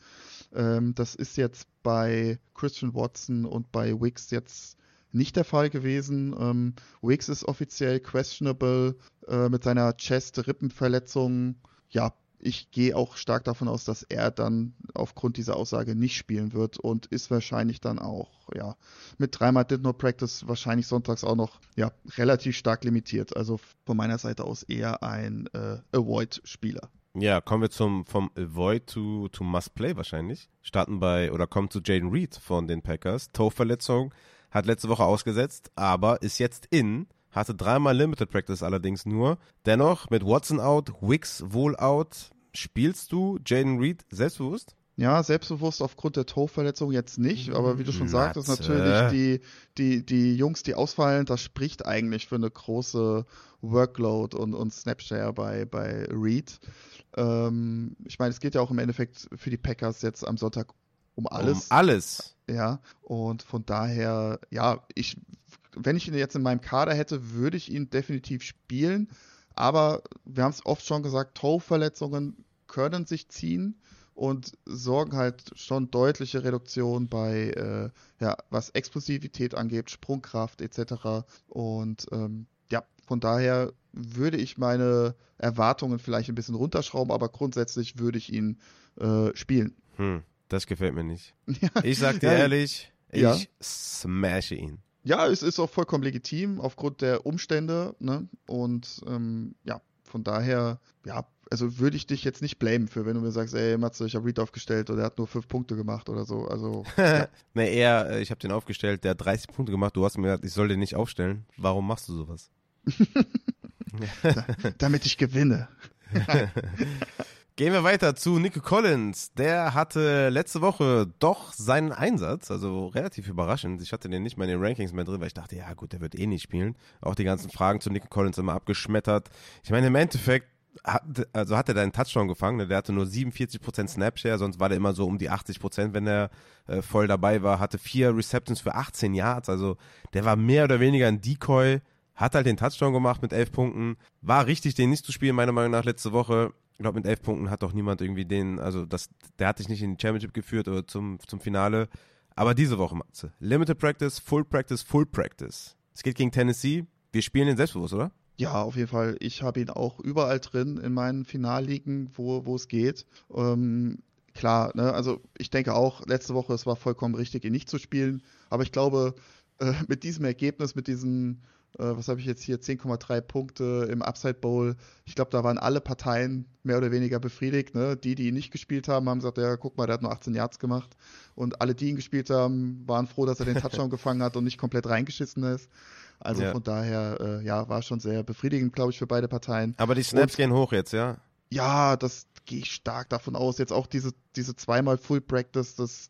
Ähm, das ist jetzt bei Christian Watson und bei Wicks jetzt nicht der Fall gewesen. Ähm, Wicks ist offiziell questionable äh, mit seiner Chest-Rippenverletzung. Ja, ich gehe auch stark davon aus, dass er dann aufgrund dieser Aussage nicht spielen wird und ist wahrscheinlich dann auch, ja, mit dreimal Did Not Practice wahrscheinlich sonntags auch noch, ja, relativ stark limitiert. Also von meiner Seite aus eher ein äh, Avoid-Spieler. Ja, kommen wir zum vom Avoid to, to Must Play wahrscheinlich. Starten bei oder kommen zu Jaden Reed von den Packers. Toe-Verletzung, hat letzte Woche ausgesetzt, aber ist jetzt in hatte dreimal Limited Practice allerdings nur. Dennoch mit Watson out, Wicks wohl out. Spielst du Jaden Reed selbstbewusst? Ja, selbstbewusst aufgrund der Toe-Verletzung jetzt nicht, aber wie du schon Matze. sagtest, natürlich die, die, die Jungs, die ausfallen, das spricht eigentlich für eine große Workload und, und Snapshare bei, bei Reed. Ähm, ich meine, es geht ja auch im Endeffekt für die Packers jetzt am Sonntag um alles. Um alles. Ja, und von daher, ja, ich wenn ich ihn jetzt in meinem Kader hätte, würde ich ihn definitiv spielen. Aber wir haben es oft schon gesagt, Toe-Verletzungen können sich ziehen und sorgen halt schon deutliche Reduktion bei, äh, ja, was Explosivität angeht, Sprungkraft etc. Und ähm, ja, von daher würde ich meine Erwartungen vielleicht ein bisschen runterschrauben, aber grundsätzlich würde ich ihn äh, spielen. Hm, das gefällt mir nicht. Ja. Ich sag dir ja. ehrlich, ich ja. smashe ihn ja, es ist auch vollkommen legitim aufgrund der Umstände. Ne? Und ähm, ja, von daher, ja, also würde ich dich jetzt nicht blamen für, wenn du mir sagst, ey, Matze, ich habe Reed aufgestellt oder er hat nur fünf Punkte gemacht oder so. Also. Ja. nee, eher, äh, ich habe den aufgestellt, der hat 30 Punkte gemacht, du hast mir gesagt, ich soll den nicht aufstellen. Warum machst du sowas? Damit ich gewinne. Gehen wir weiter zu Nico Collins. Der hatte letzte Woche doch seinen Einsatz, also relativ überraschend. Ich hatte den nicht mal in den Rankings mehr drin, weil ich dachte, ja gut, der wird eh nicht spielen. Auch die ganzen Fragen zu Nico Collins immer abgeschmettert. Ich meine, im Endeffekt hat, also hat er da einen Touchdown gefangen. Ne? Der hatte nur 47% Snapshare, sonst war der immer so um die 80%, wenn er äh, voll dabei war. Hatte vier Receptions für 18 Yards, also der war mehr oder weniger ein Decoy. Hat halt den Touchdown gemacht mit 11 Punkten. War richtig, den nicht zu spielen, meiner Meinung nach, letzte Woche ich glaube, mit elf Punkten hat doch niemand irgendwie den, also das, der hat dich nicht in die Championship geführt oder zum, zum Finale. Aber diese Woche, Matze. Limited Practice, Full Practice, Full Practice. Es geht gegen Tennessee. Wir spielen den selbstbewusst, oder? Ja, auf jeden Fall. Ich habe ihn auch überall drin in meinen Finalligen, wo, wo es geht. Ähm, klar, ne, also ich denke auch, letzte Woche, es war vollkommen richtig, ihn nicht zu spielen. Aber ich glaube, äh, mit diesem Ergebnis, mit diesen äh, was habe ich jetzt hier, 10,3 Punkte im Upside Bowl. Ich glaube, da waren alle Parteien mehr oder weniger befriedigt. Ne? Die, die ihn nicht gespielt haben, haben gesagt, ja, guck mal, der hat nur 18 Yards gemacht. Und alle, die ihn gespielt haben, waren froh, dass er den Touchdown gefangen hat und nicht komplett reingeschissen ist. Also ja. von daher, äh, ja, war schon sehr befriedigend, glaube ich, für beide Parteien. Aber die Snaps und, gehen hoch jetzt, ja? Ja, das gehe ich stark davon aus. Jetzt auch diese, diese zweimal Full Practice, das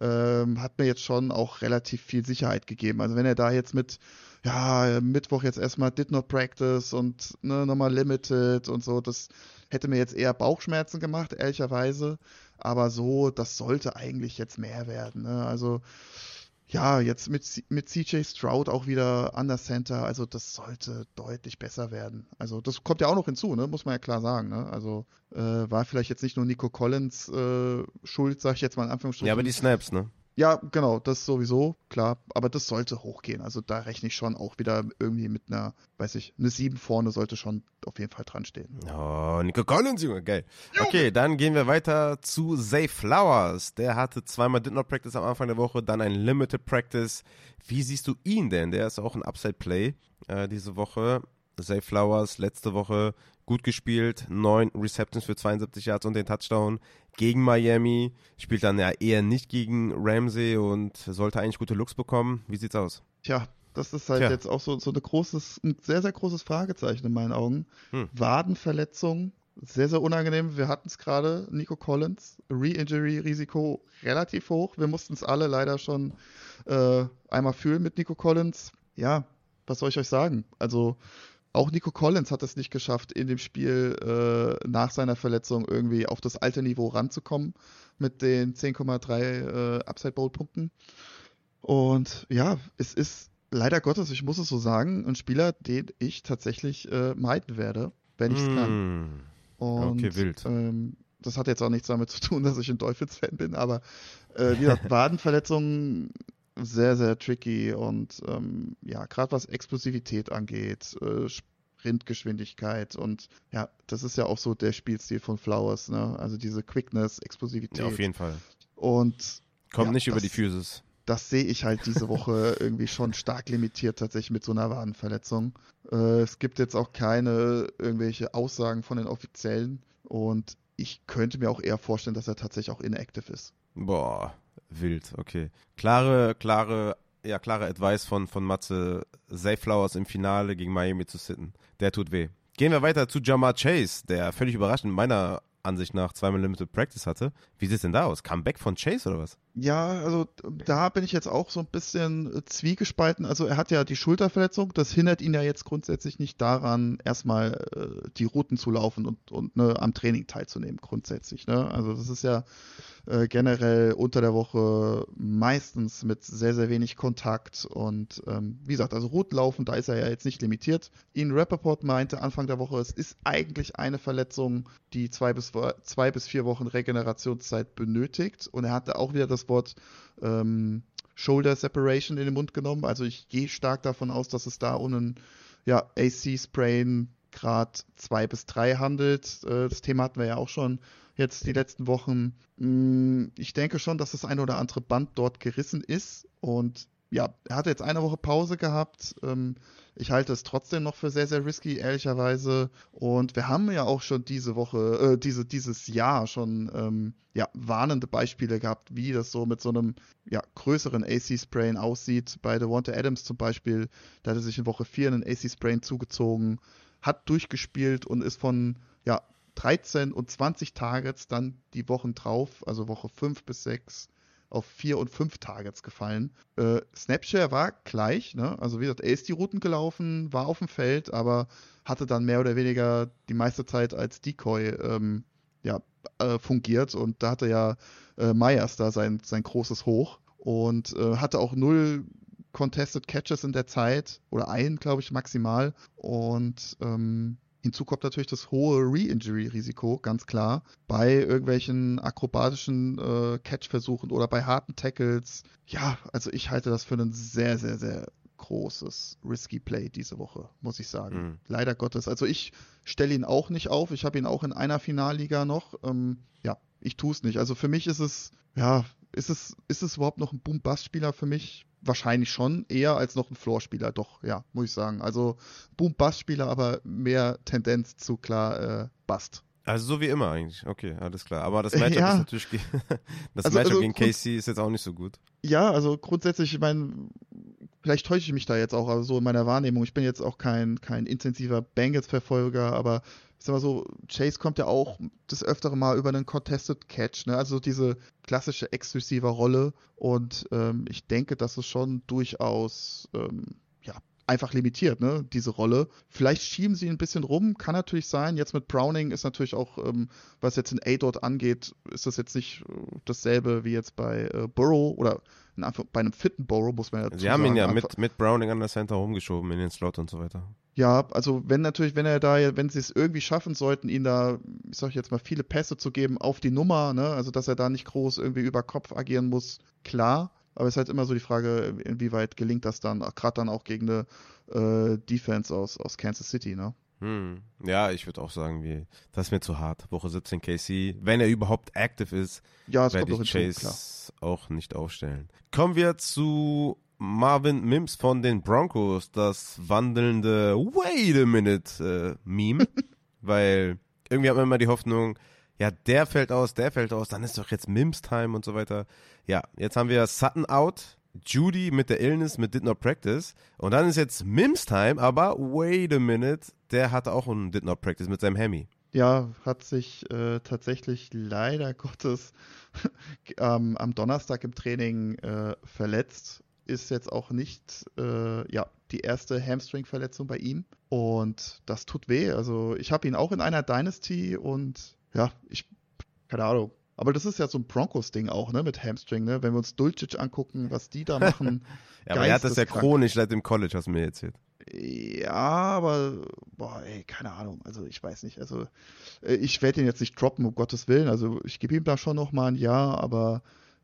ähm, hat mir jetzt schon auch relativ viel Sicherheit gegeben. Also wenn er da jetzt mit ja, Mittwoch jetzt erstmal did not practice und ne, nochmal limited und so. Das hätte mir jetzt eher Bauchschmerzen gemacht, ehrlicherweise. Aber so, das sollte eigentlich jetzt mehr werden. Ne? Also, ja, jetzt mit, mit CJ Stroud auch wieder an der Center. Also, das sollte deutlich besser werden. Also, das kommt ja auch noch hinzu, ne? muss man ja klar sagen. Ne? Also, äh, war vielleicht jetzt nicht nur Nico Collins äh, schuld, sag ich jetzt mal in Anführungsstrichen. Ja, aber die Snaps, ne? Ja, genau, das sowieso, klar. Aber das sollte hochgehen. Also da rechne ich schon auch wieder irgendwie mit einer, weiß ich, eine 7 vorne sollte schon auf jeden Fall dran stehen. Oh, Nico Collins, Junge, geil. Okay, dann gehen wir weiter zu Zay Flowers. Der hatte zweimal Did Not Practice am Anfang der Woche, dann ein Limited Practice. Wie siehst du ihn denn? Der ist auch ein Upside Play äh, diese Woche. Zay Flowers letzte Woche gut gespielt, neun Receptions für 72 Yards und den Touchdown gegen Miami, spielt dann ja eher nicht gegen Ramsey und sollte eigentlich gute Looks bekommen. Wie sieht's aus? Tja, das ist halt Tja. jetzt auch so, so eine großes, ein sehr, sehr großes Fragezeichen in meinen Augen. Hm. Wadenverletzung, sehr, sehr unangenehm. Wir hatten es gerade, Nico Collins, Re-Injury-Risiko relativ hoch. Wir mussten es alle leider schon äh, einmal fühlen mit Nico Collins. Ja, was soll ich euch sagen? Also auch Nico Collins hat es nicht geschafft, in dem Spiel äh, nach seiner Verletzung irgendwie auf das alte Niveau ranzukommen mit den 10,3 äh, Upside Bowl Punkten. Und ja, es ist leider Gottes, ich muss es so sagen, ein Spieler, den ich tatsächlich äh, meiden werde. wenn ich es mm. kann. Hm. Und, okay, wild. Ähm, das hat jetzt auch nichts damit zu tun, dass ich ein Dolphins-Fan bin, aber äh, wie gesagt, Wadenverletzungen sehr, sehr tricky und ähm, ja, gerade was Explosivität angeht, äh, Sprintgeschwindigkeit und ja, das ist ja auch so der Spielstil von Flowers, ne? Also diese Quickness, Explosivität. Ja, auf jeden Fall. Und kommt ja, nicht das, über die Physis. Das sehe ich halt diese Woche irgendwie schon stark limitiert tatsächlich mit so einer Wadenverletzung. Äh, es gibt jetzt auch keine irgendwelche Aussagen von den Offiziellen und ich könnte mir auch eher vorstellen, dass er tatsächlich auch inactive ist. Boah, wild, okay. Klare, klare, ja, klare Advice von, von Matze, Zay Flowers im Finale gegen Miami zu sitten. Der tut weh. Gehen wir weiter zu Jamar Chase, der völlig überraschend meiner Ansicht nach zweimal Limited Practice hatte. Wie sieht es denn da aus? Comeback von Chase oder was? Ja, also da bin ich jetzt auch so ein bisschen äh, zwiegespalten. Also er hat ja die Schulterverletzung, das hindert ihn ja jetzt grundsätzlich nicht daran, erstmal äh, die Routen zu laufen und, und ne, am Training teilzunehmen, grundsätzlich. Ne? Also das ist ja äh, generell unter der Woche meistens mit sehr, sehr wenig Kontakt und ähm, wie gesagt, also Routen laufen, da ist er ja jetzt nicht limitiert. Ian Rappaport meinte Anfang der Woche, es ist eigentlich eine Verletzung, die zwei bis, zwei bis vier Wochen Regenerationszeit benötigt und er hatte auch wieder das Wort ähm, Shoulder Separation in den Mund genommen. Also ich gehe stark davon aus, dass es da um einen ja, AC-Sprain Grad 2 bis 3 handelt. Äh, das Thema hatten wir ja auch schon jetzt die letzten Wochen. Mm, ich denke schon, dass das ein oder andere Band dort gerissen ist und ja, er hatte jetzt eine Woche Pause gehabt. Ähm, ich halte es trotzdem noch für sehr, sehr risky, ehrlicherweise. Und wir haben ja auch schon diese Woche, äh, diese, dieses Jahr schon ähm, ja, warnende Beispiele gehabt, wie das so mit so einem ja, größeren AC-Sprain aussieht. Bei Devonta Adams zum Beispiel, da hat er sich in Woche 4 einen AC-Sprain zugezogen, hat durchgespielt und ist von ja, 13 und 20 Targets dann die Wochen drauf, also Woche 5 bis 6, auf vier und fünf Targets gefallen. Äh, Snapshare war gleich, ne? Also wie gesagt, er ist die Routen gelaufen, war auf dem Feld, aber hatte dann mehr oder weniger die meiste Zeit als Decoy ähm, ja, äh, fungiert und da hatte ja äh, Myers da sein, sein großes Hoch und äh, hatte auch null Contested Catches in der Zeit oder einen, glaube ich, maximal und ähm, Hinzu kommt natürlich das hohe Re-Injury-Risiko, ganz klar, bei irgendwelchen akrobatischen äh, Catch-Versuchen oder bei harten Tackles. Ja, also ich halte das für ein sehr, sehr, sehr großes Risky Play diese Woche, muss ich sagen. Mhm. Leider Gottes. Also ich stelle ihn auch nicht auf. Ich habe ihn auch in einer Finalliga noch. Ähm, ja, ich tue es nicht. Also für mich ist es, ja, ist es, ist es überhaupt noch ein Boom-Bust-Spieler für mich? Wahrscheinlich schon eher als noch ein Floor-Spieler, doch, ja, muss ich sagen. Also Boom-Bass-Spieler, aber mehr Tendenz zu klar äh, Bust. Also so wie immer eigentlich. Okay, alles klar. Aber das Matchup ja. ist natürlich das also, Matchup also, gegen Casey ist jetzt auch nicht so gut. Ja, also grundsätzlich, ich meine, vielleicht täusche ich mich da jetzt auch, so in meiner Wahrnehmung. Ich bin jetzt auch kein, kein intensiver Bengals-Verfolger, aber ich sag mal so, Chase kommt ja auch das öftere Mal über einen Contested Catch, ne? Also diese klassische exklusive Rolle. Und ähm, ich denke, dass es schon durchaus ähm, ja, einfach limitiert, ne, diese Rolle. Vielleicht schieben sie ein bisschen rum, kann natürlich sein. Jetzt mit Browning ist natürlich auch, ähm, was jetzt in A-Dot angeht, ist das jetzt nicht äh, dasselbe wie jetzt bei äh, Burrow oder bei einem fitten Borrow muss man ja Sie haben ihn ja mit, mit Browning an der Center rumgeschoben in den Slot und so weiter. Ja, also wenn natürlich, wenn er da, wenn sie es irgendwie schaffen sollten, ihn da, ich sag jetzt mal, viele Pässe zu geben auf die Nummer, ne, also dass er da nicht groß irgendwie über Kopf agieren muss, klar. Aber es ist halt immer so die Frage, inwieweit gelingt das dann, gerade dann auch gegen eine äh, Defense aus, aus Kansas City, ne? Hm. Ja, ich würde auch sagen, wie, das ist mir zu hart. Woche 17 KC, wenn er überhaupt active ist, ja, werde ich Chase hinzu, auch nicht aufstellen. Kommen wir zu Marvin Mims von den Broncos, das wandelnde Wait a minute äh, Meme, weil irgendwie hat man immer die Hoffnung, ja, der fällt aus, der fällt aus, dann ist doch jetzt Mims Time und so weiter. Ja, jetzt haben wir Sutton out, Judy mit der Illness, mit Did Not Practice. Und dann ist jetzt Mims Time, aber wait a minute, der hatte auch einen Did Not Practice mit seinem Hemi. Ja, hat sich äh, tatsächlich leider Gottes ähm, am Donnerstag im Training äh, verletzt. Ist jetzt auch nicht äh, ja, die erste Hamstring-Verletzung bei ihm. Und das tut weh. Also ich habe ihn auch in einer Dynasty und ja, ich, keine Ahnung, aber das ist ja so ein Broncos-Ding auch, ne, mit Hamstring, ne? Wenn wir uns Dulcich angucken, was die da machen. ja, aber er hat das ja chronisch seit dem College, hast du mir erzählt. Ja, aber, boah, ey, keine Ahnung. Also, ich weiß nicht. Also, äh, ich werde ihn jetzt nicht droppen, um Gottes Willen. Also, ich gebe ihm da schon noch mal ein Jahr, aber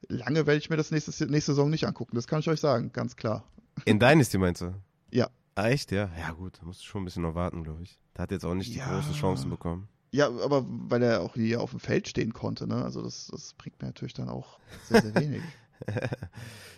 lange werde ich mir das nächste, nächste Saison nicht angucken. Das kann ich euch sagen, ganz klar. In Dynasty meinst du? Ja. Ah, echt, ja? Ja, gut. Da musst du schon ein bisschen noch warten, glaube ich. Der hat jetzt auch nicht die Ja. großen Chancen bekommen. Ja, aber weil er auch hier auf dem Feld stehen konnte, ne? Also, das, das bringt mir natürlich dann auch sehr, sehr wenig.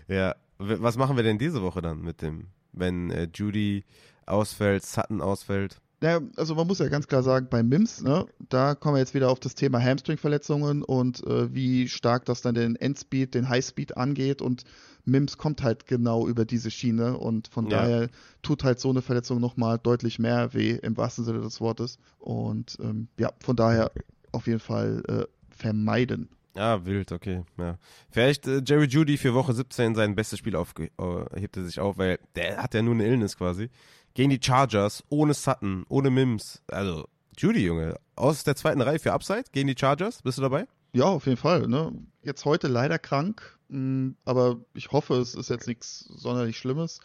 Ja. Was machen wir denn diese Woche dann mit dem, wenn äh, Judy ausfällt, Sutton ausfällt? Ja, also man muss ja ganz klar sagen, bei Mims, ne, da kommen wir jetzt wieder auf das Thema Hamstring-Verletzungen und äh, wie stark das dann den Endspeed, den Highspeed angeht und Mims kommt halt genau über diese Schiene und von Ja. daher tut halt so eine Verletzung nochmal deutlich mehr weh im wahrsten Sinne des Wortes und ähm, ja, von daher auf jeden Fall äh, vermeiden. Ah, wild, okay. Ja. Vielleicht äh, Jerry Judy für Woche 17 sein bestes Spiel aufge äh, hebt er sich auf, weil der hat ja nur eine Illness quasi. Gegen die Chargers, ohne Sutton, ohne Mims. Also, Judy, Junge, aus der zweiten Reihe für Upside gegen die Chargers. Bist du dabei? Ja, auf jeden Fall. Ne? Jetzt heute leider krank, mh, aber ich hoffe, es ist jetzt nichts sonderlich Schlimmes.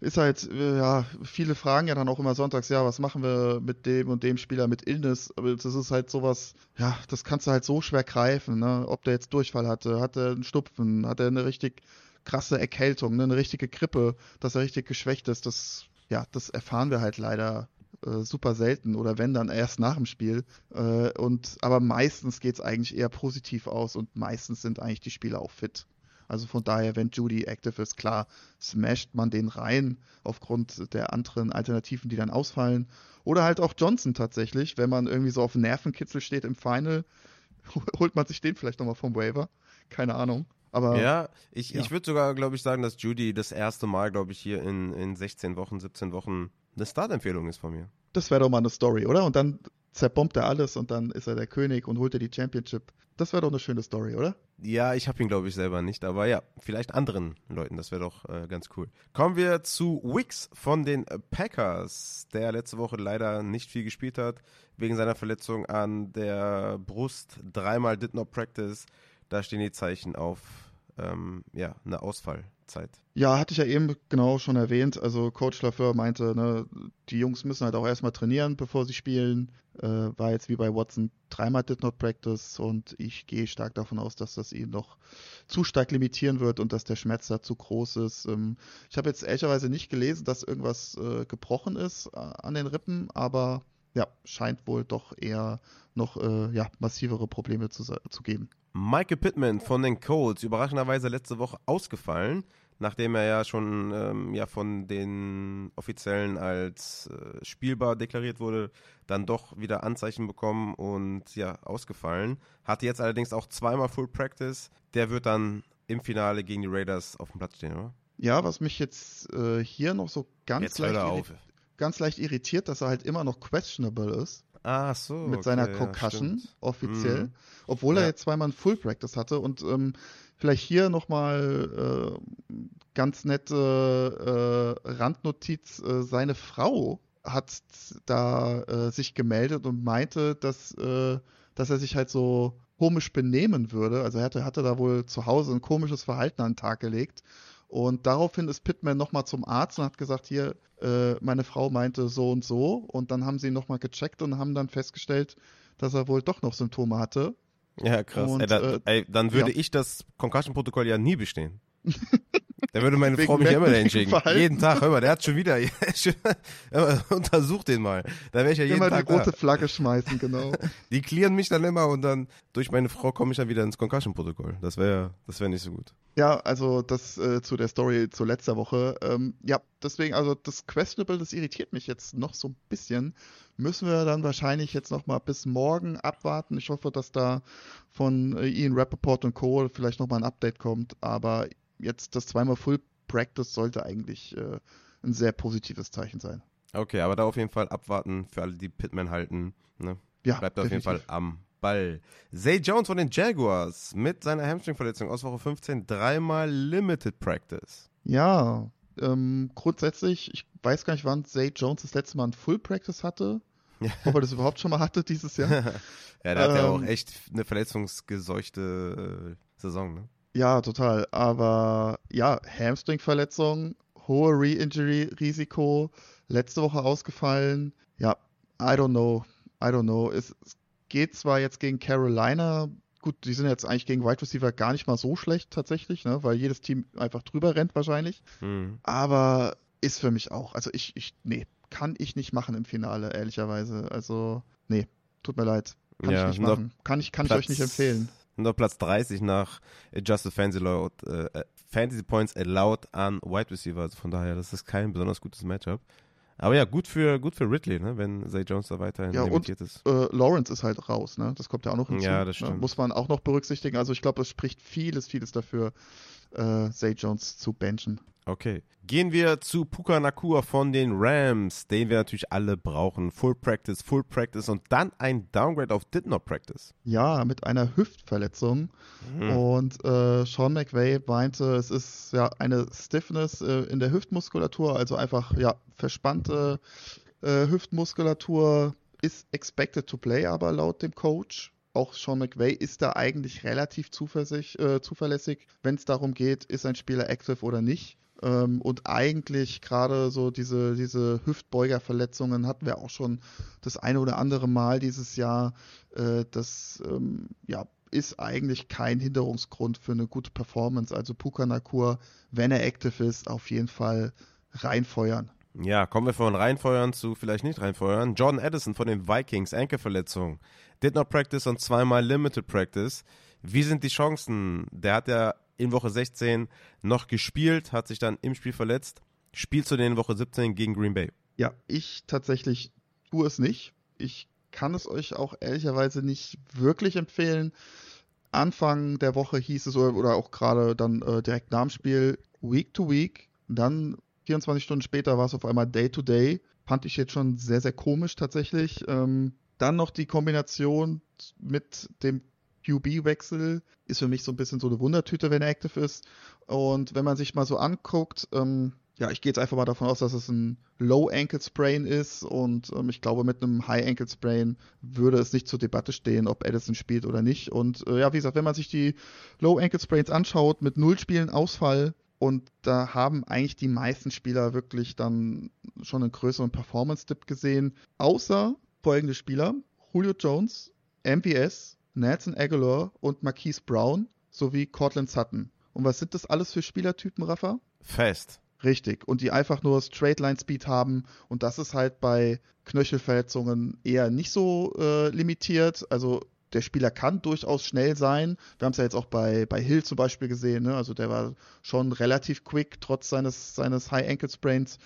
Ist halt, äh, ja, viele fragen ja dann auch immer sonntags, ja, was machen wir mit dem und dem Spieler mit Illness? Aber das ist halt sowas, ja, das kannst du halt so schwer greifen, ne? Ob der jetzt Durchfall hatte, hat er einen Stupfen, hat er eine richtig krasse Erkältung, ne? eine richtige Grippe, dass er richtig geschwächt ist, das, ja, das erfahren wir halt leider äh, super selten oder wenn dann erst nach dem Spiel. Äh, und aber meistens geht es eigentlich eher positiv aus und meistens sind eigentlich die Spieler auch fit. Also von daher, wenn Judy active ist, klar, smasht man den rein aufgrund der anderen Alternativen, die dann ausfallen. Oder halt auch Johnson tatsächlich, wenn man irgendwie so auf Nervenkitzel steht im Final, holt man sich den vielleicht nochmal vom Waiver. Keine Ahnung. Aber Ja, ich, ja. ich würde sogar, glaube ich, sagen, dass Judy das erste Mal, glaube ich, hier in, in 16 Wochen, 17 Wochen eine Startempfehlung ist von mir. das wäre doch mal eine Story, oder? Und dann zerbombt er alles und dann ist er der König und holt er die Championship. Das wäre doch eine schöne Story, oder? Ja, ich habe ihn, glaube ich, selber nicht, aber ja, vielleicht anderen Leuten, das wäre doch äh, ganz cool. Kommen wir zu Wicks von den Packers, der letzte Woche leider nicht viel gespielt hat, wegen seiner Verletzung an der Brust, dreimal did not practice. Da stehen die Zeichen auf, ähm, ja, eine Ausfallzeit. Ja, hatte ich ja eben genau schon erwähnt. Also Coach Lafleur meinte, ne, die Jungs müssen halt auch erstmal trainieren, bevor sie spielen. Äh, war jetzt wie bei Watson dreimal did not practice und ich gehe stark davon aus, dass das ihn noch zu stark limitieren wird und dass der Schmerz da zu groß ist. Ähm, ich habe jetzt ehrlicherweise nicht gelesen, dass irgendwas äh, gebrochen ist äh, an den Rippen, aber ja, scheint wohl doch eher noch äh, ja, massivere Probleme zu, zu geben. Michael Pittman von den Colts, überraschenderweise letzte Woche ausgefallen, nachdem er ja schon ähm, ja, von den Offiziellen als äh, spielbar deklariert wurde, dann doch wieder Anzeichen bekommen und ja, ausgefallen. Hatte jetzt allerdings auch zweimal Full Practice. Der wird dann im Finale gegen die Raiders auf dem Platz stehen, oder? Ja, was mich jetzt äh, hier noch so ganz Jetzt leicht ganz leicht irritiert, dass er halt immer noch questionable ist Ah, so. mit seiner okay, ja, Concussion stimmt. offiziell, Mhm. obwohl er Ja. jetzt zweimal ein Full Practice hatte und ähm, vielleicht hier nochmal äh, ganz nette äh, Randnotiz, äh, seine Frau hat da äh, sich gemeldet und meinte, dass, äh, dass er sich halt so komisch benehmen würde. Also er hatte, hatte da wohl zu Hause ein komisches Verhalten an den Tag gelegt. Und daraufhin ist Pittman nochmal zum Arzt und hat gesagt, hier, äh, meine Frau meinte so und so. Und dann haben sie nochmal gecheckt und haben dann festgestellt, dass er wohl doch noch Symptome hatte. Ja, krass. Und, ey, da, äh, ey, dann würde ja. ich das Concussion-Protokoll ja nie bestehen. Da würde meine Frau mich immer dahin schicken. Verhalten. Jeden Tag, hör mal, der hat schon wieder, untersuch den mal. Da wäre ich ja jeden Immer Tag die rote da. Flagge schmeißen, genau. Die clearen mich dann immer und dann durch meine Frau komme ich dann wieder ins Concussion-Protokoll. Das wäre das wäre nicht so gut. Ja, also das äh, zu der Story zu letzter Woche. Ähm, ja, deswegen, also das Questionable, das irritiert mich jetzt noch so ein bisschen. Müssen wir dann wahrscheinlich jetzt noch mal bis morgen abwarten. Ich hoffe, dass da von äh, Ian Rappaport und Co. vielleicht noch mal ein Update kommt. Aber jetzt das zweimal Full Practice sollte eigentlich äh, ein sehr positives Zeichen sein. Okay, aber da auf jeden Fall abwarten für alle, die Pittman halten. Ne? Ja, Bleibt auf jeden Fall definitiv. am Ball. Zay Jones von den Jaguars mit seiner Hamstring-Verletzung aus Woche 15 dreimal Limited Practice. Ja, ähm, grundsätzlich, ich weiß gar nicht, wann Zay Jones das letzte Mal ein Full Practice hatte. Ja. Ob er das überhaupt schon mal hatte dieses Jahr. ja, der hat ja auch Ähm, echt eine verletzungsgeseuchte äh, Saison, ne? Ja, total. Aber ja, Hamstring-Verletzung, hohe Re-Injury-Risiko. Letzte Woche ausgefallen. Ja, I don't know. I don't know. Es, es geht zwar jetzt gegen Carolina, gut, die sind jetzt eigentlich gegen Wide Receiver gar nicht mal so schlecht tatsächlich, ne, weil jedes Team einfach drüber rennt wahrscheinlich. Mhm. Aber ist für mich auch. Also ich, ich, nee, kann ich nicht machen im Finale, ehrlicherweise. Also, nee, tut mir leid. Kann ja, ich nicht machen. Kann ich, kann ich euch nicht empfehlen. Nur Platz 30 nach Adjusted Fantasy, Load, äh, Fantasy Points allowed an Wide Receiver. Also von daher, das ist kein besonders gutes Matchup. Aber ja, gut für, gut für Ridley, ne? wenn Zay Jones da weiterhin ja, limitiert und, ist. Äh, Lawrence ist halt raus, ne? Das kommt ja auch noch hinzu. Ja, das ne? stimmt. Muss man auch noch berücksichtigen. Also ich glaube, es spricht vieles, vieles dafür, äh, Zay Jones zu benchen. Okay. Gehen wir zu Puka Nakua von den Rams, den wir natürlich alle brauchen. Full Practice, Full Practice und dann ein Downgrade auf Did Not Practice. Ja, mit einer Hüftverletzung. Mhm. Und äh, Sean McVay meinte, es ist ja eine Stiffness äh, in der Hüftmuskulatur, also einfach ja verspannte äh, Hüftmuskulatur ist expected to play, aber laut dem Coach auch Sean McVay ist da eigentlich relativ äh, zuverlässig, wenn es darum geht, ist ein Spieler active oder nicht. Ähm, und eigentlich gerade so diese, diese Hüftbeugerverletzungen hatten wir auch schon das eine oder andere Mal dieses Jahr. Äh, das ähm, ja, ist eigentlich kein Hinderungsgrund für eine gute Performance. Also Puka Nakur, wenn er active ist, auf jeden Fall reinfeuern. Ja, kommen wir von reinfeuern zu vielleicht nicht reinfeuern. Jordan Addison von den Vikings, Enkelverletzung. Did not practice und zweimal Limited Practice. Wie sind die Chancen? Der hat ja in Woche 16 noch gespielt, hat sich dann im Spiel verletzt, spielt zu den Woche 17 gegen Green Bay. Ja, ich tatsächlich tue es nicht. Ich kann es euch auch ehrlicherweise nicht wirklich empfehlen. Anfang der Woche hieß es, oder auch gerade dann äh, direkt nach dem Spiel, Week to Week. Dann 24 Stunden später war es auf einmal Day to Day. Fand ich jetzt schon sehr, sehr komisch tatsächlich. Ähm, dann noch die Kombination mit dem QB-Wechsel ist für mich so ein bisschen so eine Wundertüte, wenn er active ist. Und wenn man sich mal so anguckt, ähm, ja, ich gehe jetzt einfach mal davon aus, dass es ein Low Ankle Sprain ist und ähm, ich glaube, mit einem High Ankle Sprain würde es nicht zur Debatte stehen, ob Edison spielt oder nicht. Und äh, ja, wie gesagt, wenn man sich die Low Ankle Sprains anschaut, mit null Spielen Ausfall und da haben eigentlich die meisten Spieler wirklich dann schon einen größeren Performance-Dip gesehen, außer folgende Spieler: Julio Jones, MVS, Nelson Aguilar und Marquise Brown sowie Cortland Sutton. Und was sind das alles für Spielertypen, Rafa? Fest. Richtig. Und die einfach nur Straight Line Speed haben. Und das ist halt bei Knöchelverletzungen eher nicht so äh, limitiert. Also der Spieler kann durchaus schnell sein. Wir haben es ja jetzt auch bei, bei Hill zum Beispiel gesehen. Ne? Also der war schon relativ quick, trotz seines, seines High Ankle Sprains.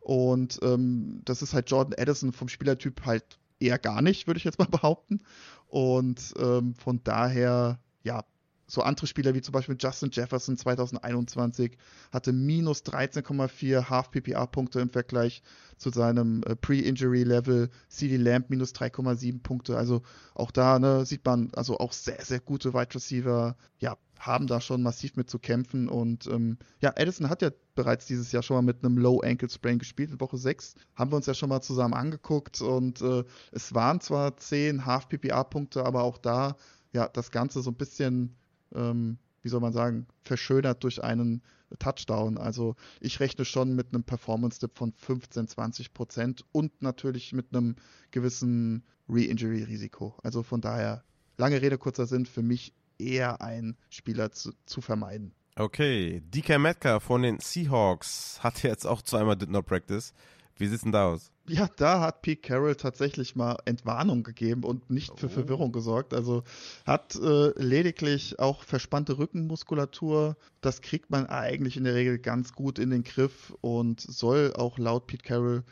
Und ähm, das ist halt Jordan Addison vom Spielertyp halt eher gar nicht, würde ich jetzt mal behaupten. Und ähm, von daher, ja, so andere Spieler wie zum Beispiel Justin Jefferson 2021 hatte minus 13,4 Half-PPA-Punkte im Vergleich zu seinem äh, Pre-Injury-Level. CD Lamb minus 3,7 Punkte. Also auch da ne, sieht man also auch sehr, sehr gute Wide Receiver. Ja, haben da schon massiv mit zu kämpfen. Und ähm, ja, Edison hat ja bereits dieses Jahr schon mal mit einem Low Ankle Sprain gespielt in Woche 6. Haben wir uns ja schon mal zusammen angeguckt. Und äh, es waren zwar 10 Half-PPA-Punkte, aber auch da ja das Ganze so ein bisschen, ähm, wie soll man sagen, verschönert durch einen Touchdown. Also ich rechne schon mit einem Performance-Dip von 15, 20 Prozent und natürlich mit einem gewissen Re-Injury-Risiko. Also von daher, lange Rede, kurzer Sinn, für mich eher ein Spieler zu, zu vermeiden. Okay, DK Metcalf von den Seahawks hat jetzt auch zweimal Did Not Practice. Wie sieht es denn da aus? Ja, da hat Pete Carroll tatsächlich mal Entwarnung gegeben und nicht für oh. Verwirrung gesorgt. Also hat äh, lediglich auch verspannte Rückenmuskulatur. Das kriegt man eigentlich in der Regel ganz gut in den Griff und soll auch laut Pete Carroll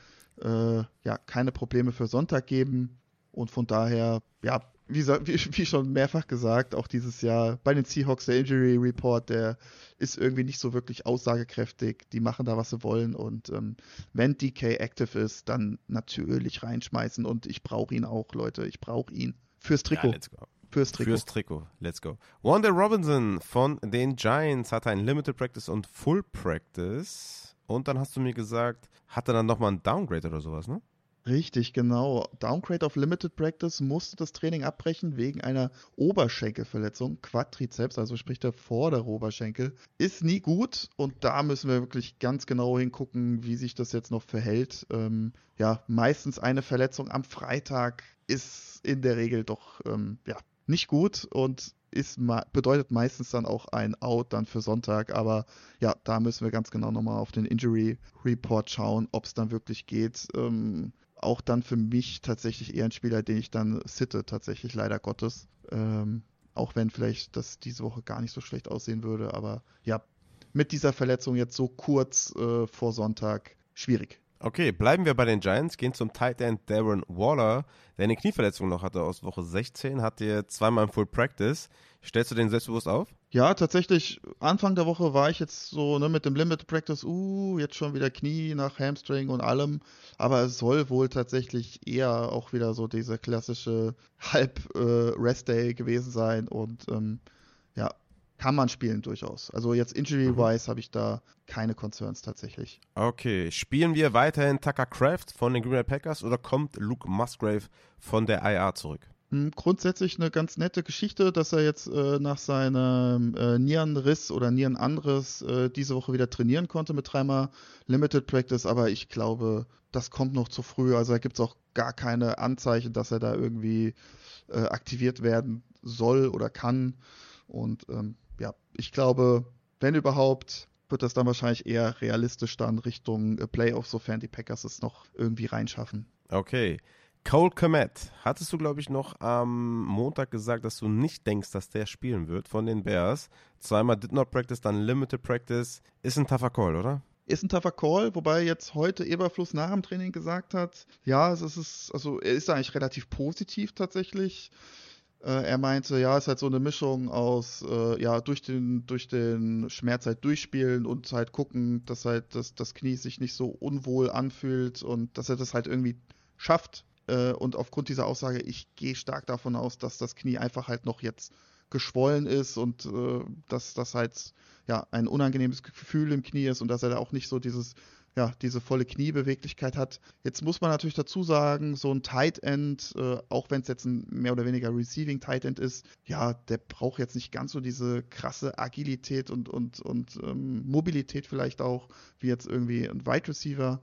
äh, ja keine Probleme für Sonntag geben. Und von daher, ja, wie, wie, schon mehrfach gesagt, auch dieses Jahr bei den Seahawks der Injury Report, der ist irgendwie nicht so wirklich aussagekräftig. Die machen da, was sie wollen. Und ähm, wenn DK active ist, dann natürlich reinschmeißen. Und ich brauche ihn auch, Leute. Ich brauche ihn. Fürs Trikot. Ja, Fürs Trikot. Fürs Trikot. Let's go. Wanda Robinson von den Giants hatte ein Limited Practice und Full Practice. Und dann hast du mir gesagt, hatte dann nochmal ein Downgrade oder sowas, ne? Richtig, genau. Downgrade auf Limited Practice musste das Training abbrechen wegen einer Oberschenkelverletzung, Quadrizeps, also sprich der vordere Oberschenkel. Ist nie gut und da müssen wir wirklich ganz genau hingucken, wie sich das jetzt noch verhält. Ähm, ja, meistens eine Verletzung am Freitag ist in der Regel doch ähm, ja, nicht gut und ist bedeutet meistens dann auch ein Out dann für Sonntag. Aber ja, da müssen wir ganz genau nochmal auf den Injury Report schauen, ob es dann wirklich geht. Ähm, auch dann für mich tatsächlich eher ein Spieler, den ich dann sitte, tatsächlich leider Gottes. Ähm, auch wenn vielleicht das diese Woche gar nicht so schlecht aussehen würde. Aber ja, mit dieser Verletzung jetzt so kurz äh, vor Sonntag schwierig. Okay, bleiben wir bei den Giants, gehen zum Tight End Darren Waller, der eine Knieverletzung noch hatte aus Woche 16, hat dir zweimal im Full Practice. Stellst du den selbstbewusst auf? Ja, tatsächlich. Anfang der Woche war ich jetzt so ne, mit dem Limit Practice, uh, jetzt schon wieder Knie nach Hamstring und allem. Aber es soll wohl tatsächlich eher auch wieder so dieser klassische Halb-Rest Day gewesen sein und ähm, ja, kann man spielen durchaus. Also jetzt Injury-wise mhm. habe ich da keine Concerns tatsächlich. Okay, spielen wir weiterhin Tucker Craft von den Green Bay Packers oder kommt Luke Musgrave von der IA zurück? Hm, grundsätzlich eine ganz nette Geschichte, dass er jetzt äh, nach seinem äh, Nierenriss oder Nierenanriss äh, diese Woche wieder trainieren konnte mit dreimal Limited Practice, aber ich glaube, das kommt noch zu früh. Also da gibt es auch gar keine Anzeichen, dass er da irgendwie äh, aktiviert werden soll oder kann. Und ähm, ja, ich glaube, wenn überhaupt, wird das dann wahrscheinlich eher realistisch dann Richtung äh, Playoffs, sofern die Packers es noch irgendwie reinschaffen. Okay. Cole Komet, hattest du, glaube ich, noch am Montag gesagt, dass du nicht denkst, dass der spielen wird von den Bears. Zweimal Did Not Practice, dann Limited Practice. Ist ein tougher Call, oder? Ist ein tougher Call, wobei jetzt heute Eberfluss nach dem Training gesagt hat, ja, es ist, also er ist eigentlich relativ positiv tatsächlich. Äh, er meinte, ja, es ist halt so eine Mischung aus, äh, ja, durch den, durch den Schmerz halt durchspielen und halt gucken, dass halt das, das Knie sich nicht so unwohl anfühlt und dass er das halt irgendwie schafft. Äh, und aufgrund dieser Aussage, ich gehe stark davon aus, dass das Knie einfach halt noch jetzt geschwollen ist und äh, dass das halt ja ein unangenehmes Gefühl im Knie ist und dass er da auch nicht so dieses ja, diese volle Kniebeweglichkeit hat. Jetzt muss man natürlich dazu sagen, so ein Tight End, äh, auch wenn es jetzt ein mehr oder weniger Receiving Tight End ist, ja, der braucht jetzt nicht ganz so diese krasse Agilität und, und, und ähm, Mobilität vielleicht auch, wie jetzt irgendwie ein Wide Receiver.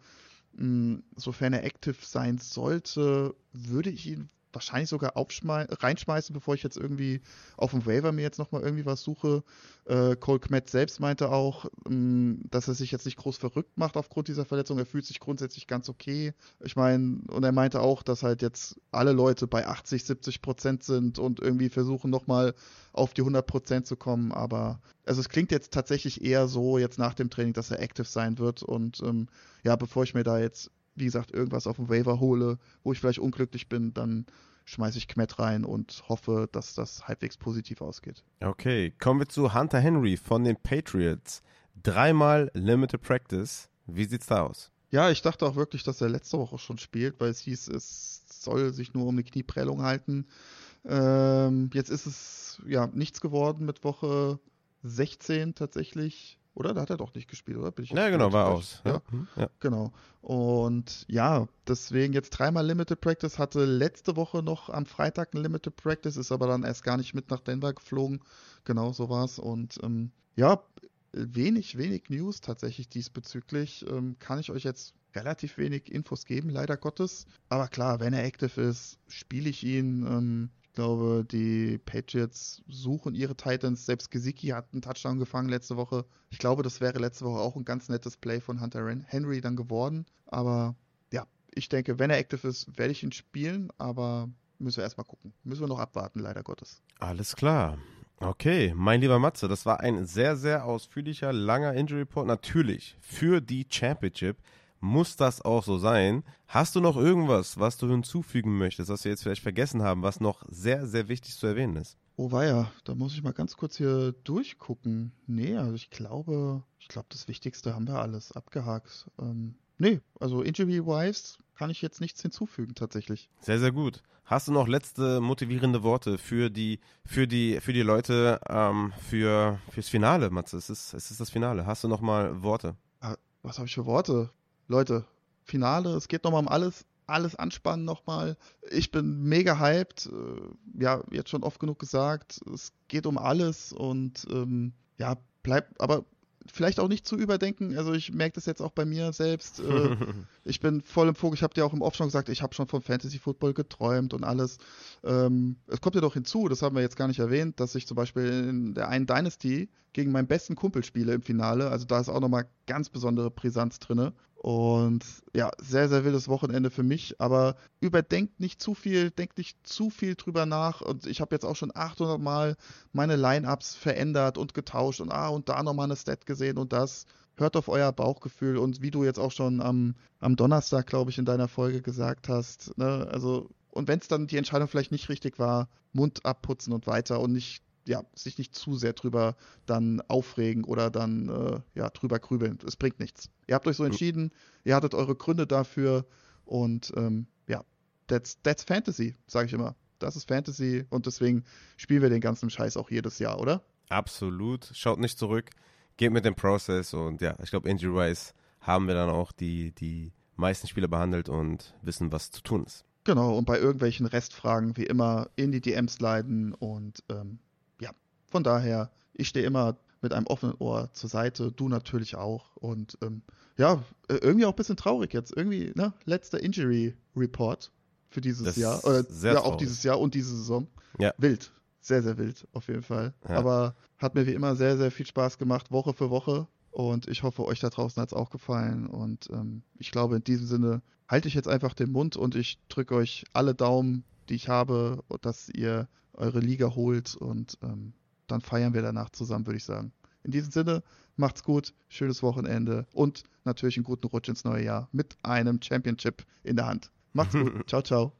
Ähm, sofern er active sein sollte, würde ich ihn wahrscheinlich sogar reinschmeißen, bevor ich jetzt irgendwie auf dem Waiver mir jetzt nochmal irgendwie was suche. Äh, Cole Kmet selbst meinte auch, ähm, dass er sich jetzt nicht groß verrückt macht aufgrund dieser Verletzung. Er fühlt sich grundsätzlich ganz okay. Ich meine, und er meinte auch, dass halt jetzt alle Leute bei 80, 70 Prozent sind und irgendwie versuchen nochmal auf die 100 Prozent zu kommen. Aber also es klingt jetzt tatsächlich eher so jetzt nach dem Training, dass er active sein wird. Und ähm, ja, bevor ich mir da jetzt wie gesagt, irgendwas auf dem Waiver hole, wo ich vielleicht unglücklich bin, dann schmeiße ich Kmet rein und hoffe, dass das halbwegs positiv ausgeht. Okay, kommen wir zu Hunter Henry von den Patriots. Dreimal Limited Practice. Wie sieht's da aus? Ja, ich dachte auch wirklich, dass er letzte Woche schon spielt, weil es hieß, es soll sich nur um eine Knieprellung halten. Ähm, jetzt ist es ja nichts geworden mit Woche 16 tatsächlich. Oder? Da hat er doch nicht gespielt, oder? Bin ich ja, genau, war aus. Ja. Mhm, ja. Genau. Und ja, deswegen jetzt dreimal Limited Practice, hatte letzte Woche noch am Freitag ein Limited Practice, ist aber dann erst gar nicht mit nach Denver geflogen. Genau, so war es. Und ähm, ja, wenig, wenig News tatsächlich diesbezüglich. Ähm, kann ich euch jetzt relativ wenig Infos geben, leider Gottes. Aber klar, wenn er active ist, spiele ich ihn. Ähm, glaube, die Patriots suchen ihre Titans. Selbst Gesicki hat einen Touchdown gefangen letzte Woche. Ich glaube, das wäre letzte Woche auch ein ganz nettes Play von Hunter Henry dann geworden. Aber ja, ich denke, wenn er active ist, werde ich ihn spielen. Aber müssen wir erstmal gucken. Müssen wir noch abwarten, leider Gottes. Alles klar. Okay, mein lieber Matze, das war ein sehr, sehr ausführlicher, langer Injury Report. Natürlich für die Championship muss das auch so sein. Hast du noch irgendwas, was du hinzufügen möchtest, was wir jetzt vielleicht vergessen haben, was noch sehr, sehr wichtig zu erwähnen ist? Oh weia, da muss ich mal ganz kurz hier durchgucken. Nee, also ich glaube, ich glaube, das Wichtigste haben wir alles abgehakt. Ähm, nee, also Injury-wise kann ich jetzt nichts hinzufügen tatsächlich. Sehr, sehr gut. Hast du noch letzte motivierende Worte für die, für die, für die Leute, ähm, für, fürs Finale, Matze? Es ist, es ist das Finale. Hast du noch mal Worte? Ah, was habe ich für Worte? Leute, Finale, es geht nochmal um alles. alles anspannen nochmal. Ich bin mega hyped. Äh, ja, jetzt schon oft genug gesagt. Es geht um alles und ähm, ja, bleibt, aber vielleicht auch nicht zu überdenken. Also ich merke das jetzt auch bei mir selbst. Äh, ich bin voll im Fokus. Ich habe dir auch im Off schon gesagt, ich habe schon von Fantasy Football geträumt und alles. Ähm, es kommt ja doch hinzu, das haben wir jetzt gar nicht erwähnt, dass ich zum Beispiel in der einen Dynasty gegen meinen besten Kumpel spiele im Finale. Also da ist auch nochmal ganz besondere Brisanz drin. Und ja, sehr, sehr wildes Wochenende für mich. Aber überdenkt nicht zu viel, denkt nicht zu viel drüber nach. Und ich habe jetzt auch schon 800 Mal meine Lineups verändert und getauscht und ah, und da nochmal eine Stat gesehen und das. Hört auf euer Bauchgefühl und wie du jetzt auch schon am, am Donnerstag, glaube ich, in deiner Folge gesagt hast, ne, also und wenn es dann die Entscheidung vielleicht nicht richtig war, Mund abputzen und weiter und nicht ja, sich nicht zu sehr drüber dann aufregen oder dann äh, ja, drüber grübeln. Es bringt nichts. Ihr habt euch so entschieden, ihr hattet eure Gründe dafür und ähm, ja, that's, that's Fantasy, sage ich immer. Das ist Fantasy und deswegen spielen wir den ganzen Scheiß auch jedes Jahr, oder? Absolut. Schaut nicht zurück, geht mit dem Prozess und ja, ich glaube, Injury-wise haben wir dann auch die, die meisten Spieler behandelt und wissen, was zu tun ist. Genau, und bei irgendwelchen Restfragen wie immer in die DMs leiten und ähm, von daher, ich stehe immer mit einem offenen Ohr zur Seite, du natürlich auch. Und ähm, ja, äh, irgendwie auch ein bisschen traurig jetzt. Irgendwie, ne, letzter Injury Report für dieses das Jahr. Oder ja, auch dieses Jahr und diese Saison. Ja. Wild. Sehr, sehr wild, auf jeden Fall. Ja. Aber hat mir wie immer sehr, sehr viel Spaß gemacht, Woche für Woche. Und ich hoffe, euch da draußen hat es auch gefallen. Und ähm, ich glaube, in diesem Sinne halte ich jetzt einfach den Mund und ich drücke euch alle Daumen, die ich habe, dass ihr eure Liga holt. Und ähm, dann feiern wir danach zusammen, würde ich sagen. In diesem Sinne, macht's gut, schönes Wochenende und natürlich einen guten Rutsch ins neue Jahr mit einem Championship in der Hand. Macht's gut. ciao, ciao.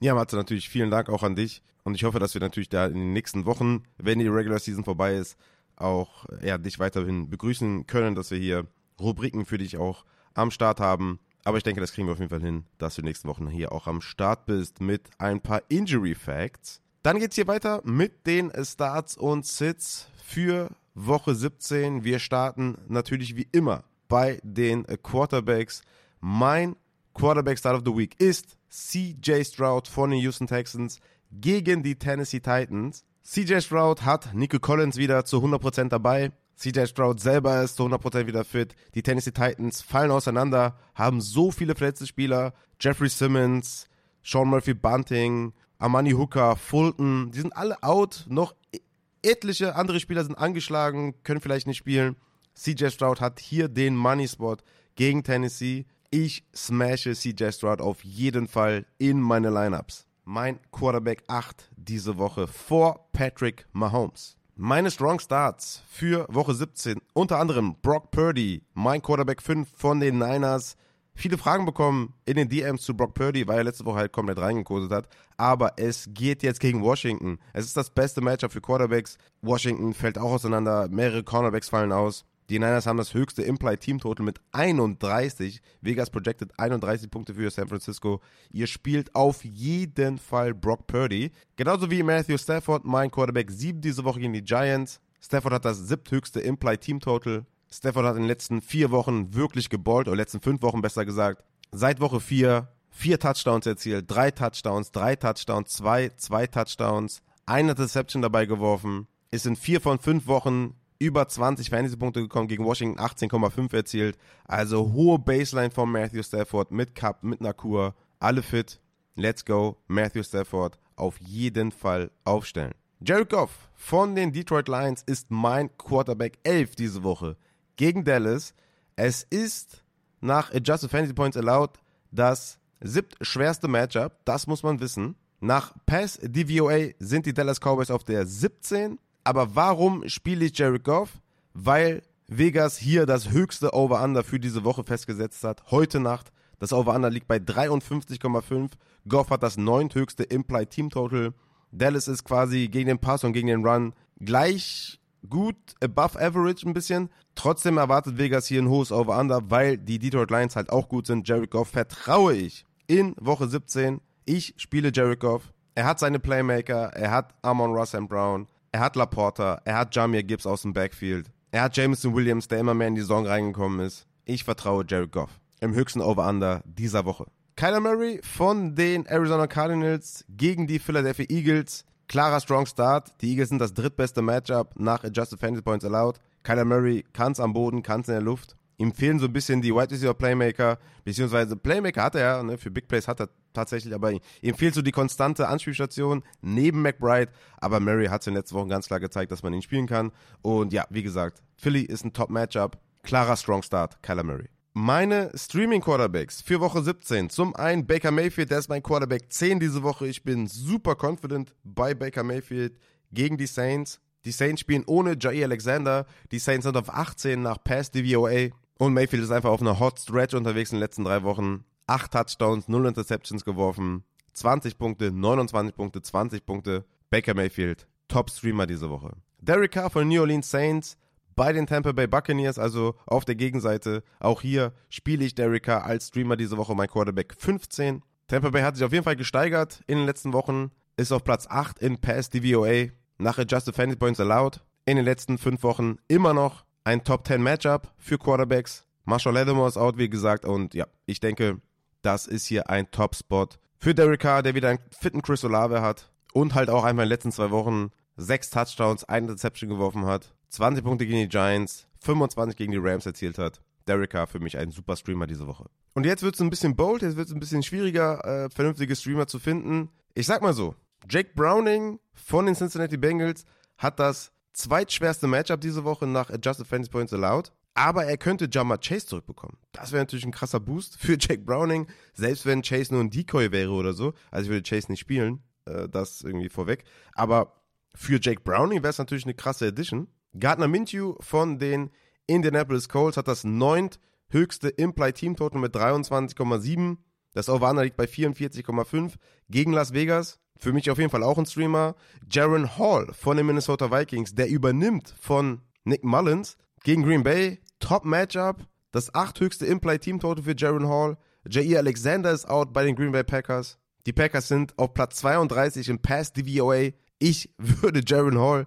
Ja, Matze, natürlich vielen Dank auch an dich. Und ich hoffe, dass wir natürlich da in den nächsten Wochen, wenn die Regular Season vorbei ist, auch ja, dich weiterhin begrüßen können, dass wir hier Rubriken für dich auch am Start haben. Aber ich denke, das kriegen wir auf jeden Fall hin, dass du nächsten Wochen hier auch am Start bist mit ein paar Injury Facts. Dann geht es hier weiter mit den Starts und Sits für Woche 17. Wir starten natürlich wie immer bei den Quarterbacks. Mein Quarterback Start of the Week ist CJ Stroud von den Houston Texans gegen die Tennessee Titans. CJ Stroud hat Nico Collins wieder zu 100% dabei. CJ Stroud selber ist zu 100% wieder fit. Die Tennessee Titans fallen auseinander, haben so viele verletzte Spieler. Jeffrey Simmons, Sean Murphy Bunting, Amani Hooker, Fulton, die sind alle out. Noch e-, etliche andere Spieler sind angeschlagen, können vielleicht nicht spielen. CJ Stroud hat hier den Money Spot gegen Tennessee. Ich smashe CJ Stroud auf jeden Fall in meine Lineups. Mein Quarterback 8 diese Woche vor Patrick Mahomes. Meine Strong Starts für Woche 17, unter anderem Brock Purdy, mein Quarterback 5 von den Niners, viele Fragen bekommen in den DMs zu Brock Purdy, weil er letzte Woche halt komplett reingekoset hat. Aber es geht jetzt gegen Washington. Es ist das beste Matchup für Quarterbacks. Washington fällt auch auseinander. Mehrere Cornerbacks fallen aus. Die Niners haben das höchste Implied Team Total mit 31. Vegas projected 31 Punkte für San Francisco. Ihr spielt auf jeden Fall Brock Purdy. Genauso wie Matthew Stafford, mein Quarterback 7 diese Woche gegen die Giants. Stafford hat das siebthöchste Implied Team Total. Stafford hat in den letzten vier Wochen wirklich geballt, oder letzten fünf Wochen besser gesagt. Seit Woche vier, vier Touchdowns erzielt, drei Touchdowns, drei Touchdowns, zwei, zwei Touchdowns, eine Deception dabei geworfen, ist in vier von fünf Wochen über 20 Fantasy-Punkte gekommen, gegen Washington 18,5 erzielt. Also hohe Baseline von Matthew Stafford mit Cup, mit Nakur, alle fit. Let's go, Matthew Stafford auf jeden Fall aufstellen. Jared Goff von den Detroit Lions ist mein Quarterback 11 diese Woche gegen Dallas. Es ist nach Adjusted Fantasy Points Allowed das siebtschwerste Matchup, das muss man wissen. Nach Pass DVOA sind die Dallas Cowboys auf der 17. Aber warum spiele ich Jared Goff? Weil Vegas hier das höchste Over-Under für diese Woche festgesetzt hat. Heute Nacht. Das Over-Under liegt bei 53,5. Goff hat das neunthöchste Implied Team Total. Dallas ist quasi gegen den Pass und gegen den Run gleich gut, above average ein bisschen. Trotzdem erwartet Vegas hier ein hohes Over-Under, weil die Detroit Lions halt auch gut sind. Jared Goff vertraue ich in Woche 17. Ich spiele Jared Goff. Er hat seine Playmaker, er hat Amon and Brown, er hat Laporta, er hat Jamir Gibbs aus dem Backfield, er hat Jameson Williams, der immer mehr in die Saison reingekommen ist. Ich vertraue Jared Goff im höchsten Over-Under dieser Woche. Kyler Murray von den Arizona Cardinals gegen die Philadelphia Eagles. Klarer Strong Start. Die Eagles sind das drittbeste Matchup nach Adjusted Fantasy Points allowed. Kyler Murray kann es am Boden, kann es in der Luft. Ihm fehlen so ein bisschen die Wide Receiver Playmaker, beziehungsweise Playmaker hat er ja, ne, für Big Plays hat er tatsächlich, aber ihm fehlt so die konstante Anspielstation neben McBride. Aber Murray hat es in den letzten Wochen ganz klar gezeigt, dass man ihn spielen kann. Und ja, wie gesagt, Philly ist ein Top-Matchup. Klarer Strong Start, Kyler Murray. Meine Streaming-Quarterbacks für Woche 17. Zum einen Baker Mayfield, der ist mein Quarterback 10 diese Woche. Ich bin super confident bei Baker Mayfield gegen die Saints. Die Saints spielen ohne Jair Alexander. Die Saints sind auf 18 nach Pass DVOA. Und Mayfield ist einfach auf einer Hot Stretch unterwegs in den letzten drei Wochen. 8 Touchdowns, 0 Interceptions geworfen. 20 Punkte, 29 Punkte, 20 Punkte. Baker Mayfield, Top Streamer diese Woche. Derek Carr von New Orleans Saints bei den Tampa Bay Buccaneers, also auf der Gegenseite. Auch hier spiele ich Derek Carr als Streamer diese Woche, mein Quarterback 15. Tampa Bay hat sich auf jeden Fall gesteigert in den letzten Wochen, ist auf Platz 8 in Pass DVOA, nach Adjusted Fantasy Points Allowed. In den letzten fünf Wochen immer noch ein Top 10 Matchup für Quarterbacks. Marshall Lattimore ist out, wie gesagt, und ja, ich denke, das ist hier ein Top-Spot für Derek Carr, der wieder einen fitten Chris Olave hat und halt auch einmal in den letzten zwei Wochen sechs Touchdowns, eine Interception geworfen hat, 20 Punkte gegen die Giants, 25 gegen die Rams erzielt hat. Derek Carr für mich ein super Streamer diese Woche. Und jetzt wird es ein bisschen bold, jetzt wird es ein bisschen schwieriger, äh, vernünftige Streamer zu finden. Ich sag mal so, Jake Browning von den Cincinnati Bengals hat das zweitschwerste Matchup diese Woche nach Adjusted Fantasy Points allowed. Aber er könnte Jammer Chase zurückbekommen. Das wäre natürlich ein krasser Boost für Jake Browning, selbst wenn Chase nur ein Decoy wäre oder so. Also ich würde Chase nicht spielen, äh, das irgendwie vorweg. Aber für Jake Browning wäre es natürlich eine krasse Edition. Gardner Minshew von den Indianapolis Colts hat das neunt höchste Implied Team Total mit 23,7. Das Over liegt bei 44,5 gegen Las Vegas. Für mich auf jeden Fall auch ein Streamer. Jaron Hall von den Minnesota Vikings, der übernimmt von Nick Mullins gegen Green Bay. Top Matchup. Das achthöchste Implied Team Total für Jaron Hall. Jair Alexander ist out bei den Green Bay Packers. Die Packers sind auf Platz 32 im Pass DVOA. Ich würde Jaron Hall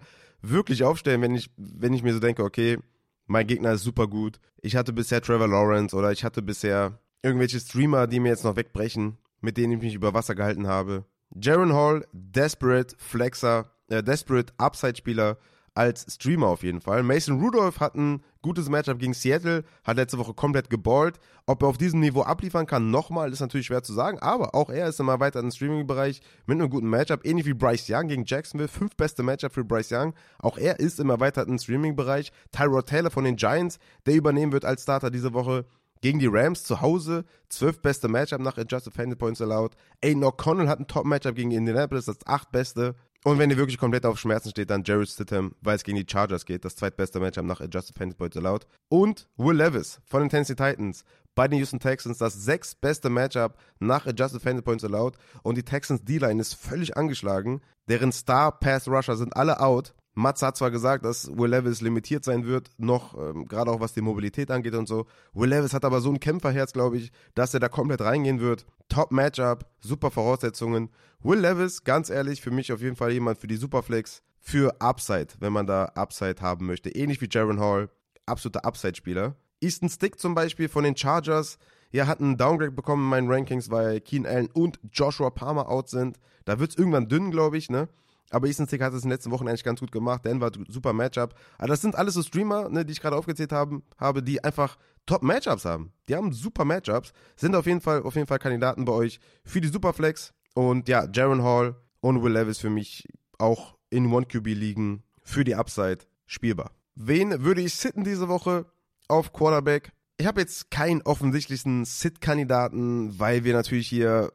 wirklich aufstellen, wenn ich, wenn ich mir so denke, okay, mein Gegner ist super gut. Ich hatte bisher Trevor Lawrence oder ich hatte bisher irgendwelche Streamer, die mir jetzt noch wegbrechen, mit denen ich mich über Wasser gehalten habe. Jaron Hall, Desperate Flexer, äh, Desperate Upside-Spieler als Streamer auf jeden Fall. Mason Rudolph hat ein gutes Matchup gegen Seattle, hat letzte Woche komplett geballt. Ob er auf diesem Niveau abliefern kann, nochmal, ist natürlich schwer zu sagen, aber auch er ist im erweiterten Streaming-Bereich mit einem guten Matchup, ähnlich wie Bryce Young gegen Jacksonville. Fünf beste Matchup für Bryce Young. Auch er ist im erweiterten Streaming-Bereich. Tyrod Taylor von den Giants, der übernehmen wird als Starter diese Woche gegen die Rams zu Hause. Zwölf beste Matchup nach Adjusted Fantasy Points allowed. Aiden O'Connell hat ein Top-Matchup gegen Indianapolis, das acht beste. Und wenn ihr wirklich komplett auf Schmerzen steht, dann Jared Stidham, weil es gegen die Chargers geht, das zweitbeste Matchup nach Adjusted Fantasy Points allowed. Und Will Levis von den Tennessee Titans bei den Houston Texans, das sechs beste Matchup nach Adjusted Fantasy Points allowed. Und die Texans D-Line ist völlig angeschlagen. Deren Star Pass Rusher sind alle out. Mats hat zwar gesagt, dass Will Levis limitiert sein wird, noch ähm, gerade auch was die Mobilität angeht und so. Will Levis hat aber so ein Kämpferherz, glaube ich, dass er da komplett reingehen wird. Top Matchup, super Voraussetzungen. Will Levis, ganz ehrlich, für mich auf jeden Fall jemand für die Superflex, für Upside, wenn man da Upside haben möchte. Ähnlich wie Jaron Hall, absoluter Upside-Spieler. Easton Stick zum Beispiel von den Chargers, ja, hat einen Downgrade bekommen in meinen Rankings, weil Keen Allen und Joshua Palmer out sind. Da wird es irgendwann dünn, glaube ich, ne? Aber Easton Stick hat es in den letzten Wochen eigentlich ganz gut gemacht. Denver, super Matchup. Aber das sind alles so Streamer, ne, die ich gerade aufgezählt haben, habe, die einfach Top-Matchups haben. Die haben super Matchups. Sind auf jeden Fall, auf jeden Fall Kandidaten bei euch für die Superflex. Und ja, Jaron Hall und Will Levis für mich auch in One-QB-Ligen für die Upside spielbar. Wen würde ich sitten diese Woche auf Quarterback? Ich habe jetzt keinen offensichtlichen Sit-Kandidaten, weil wir natürlich hier,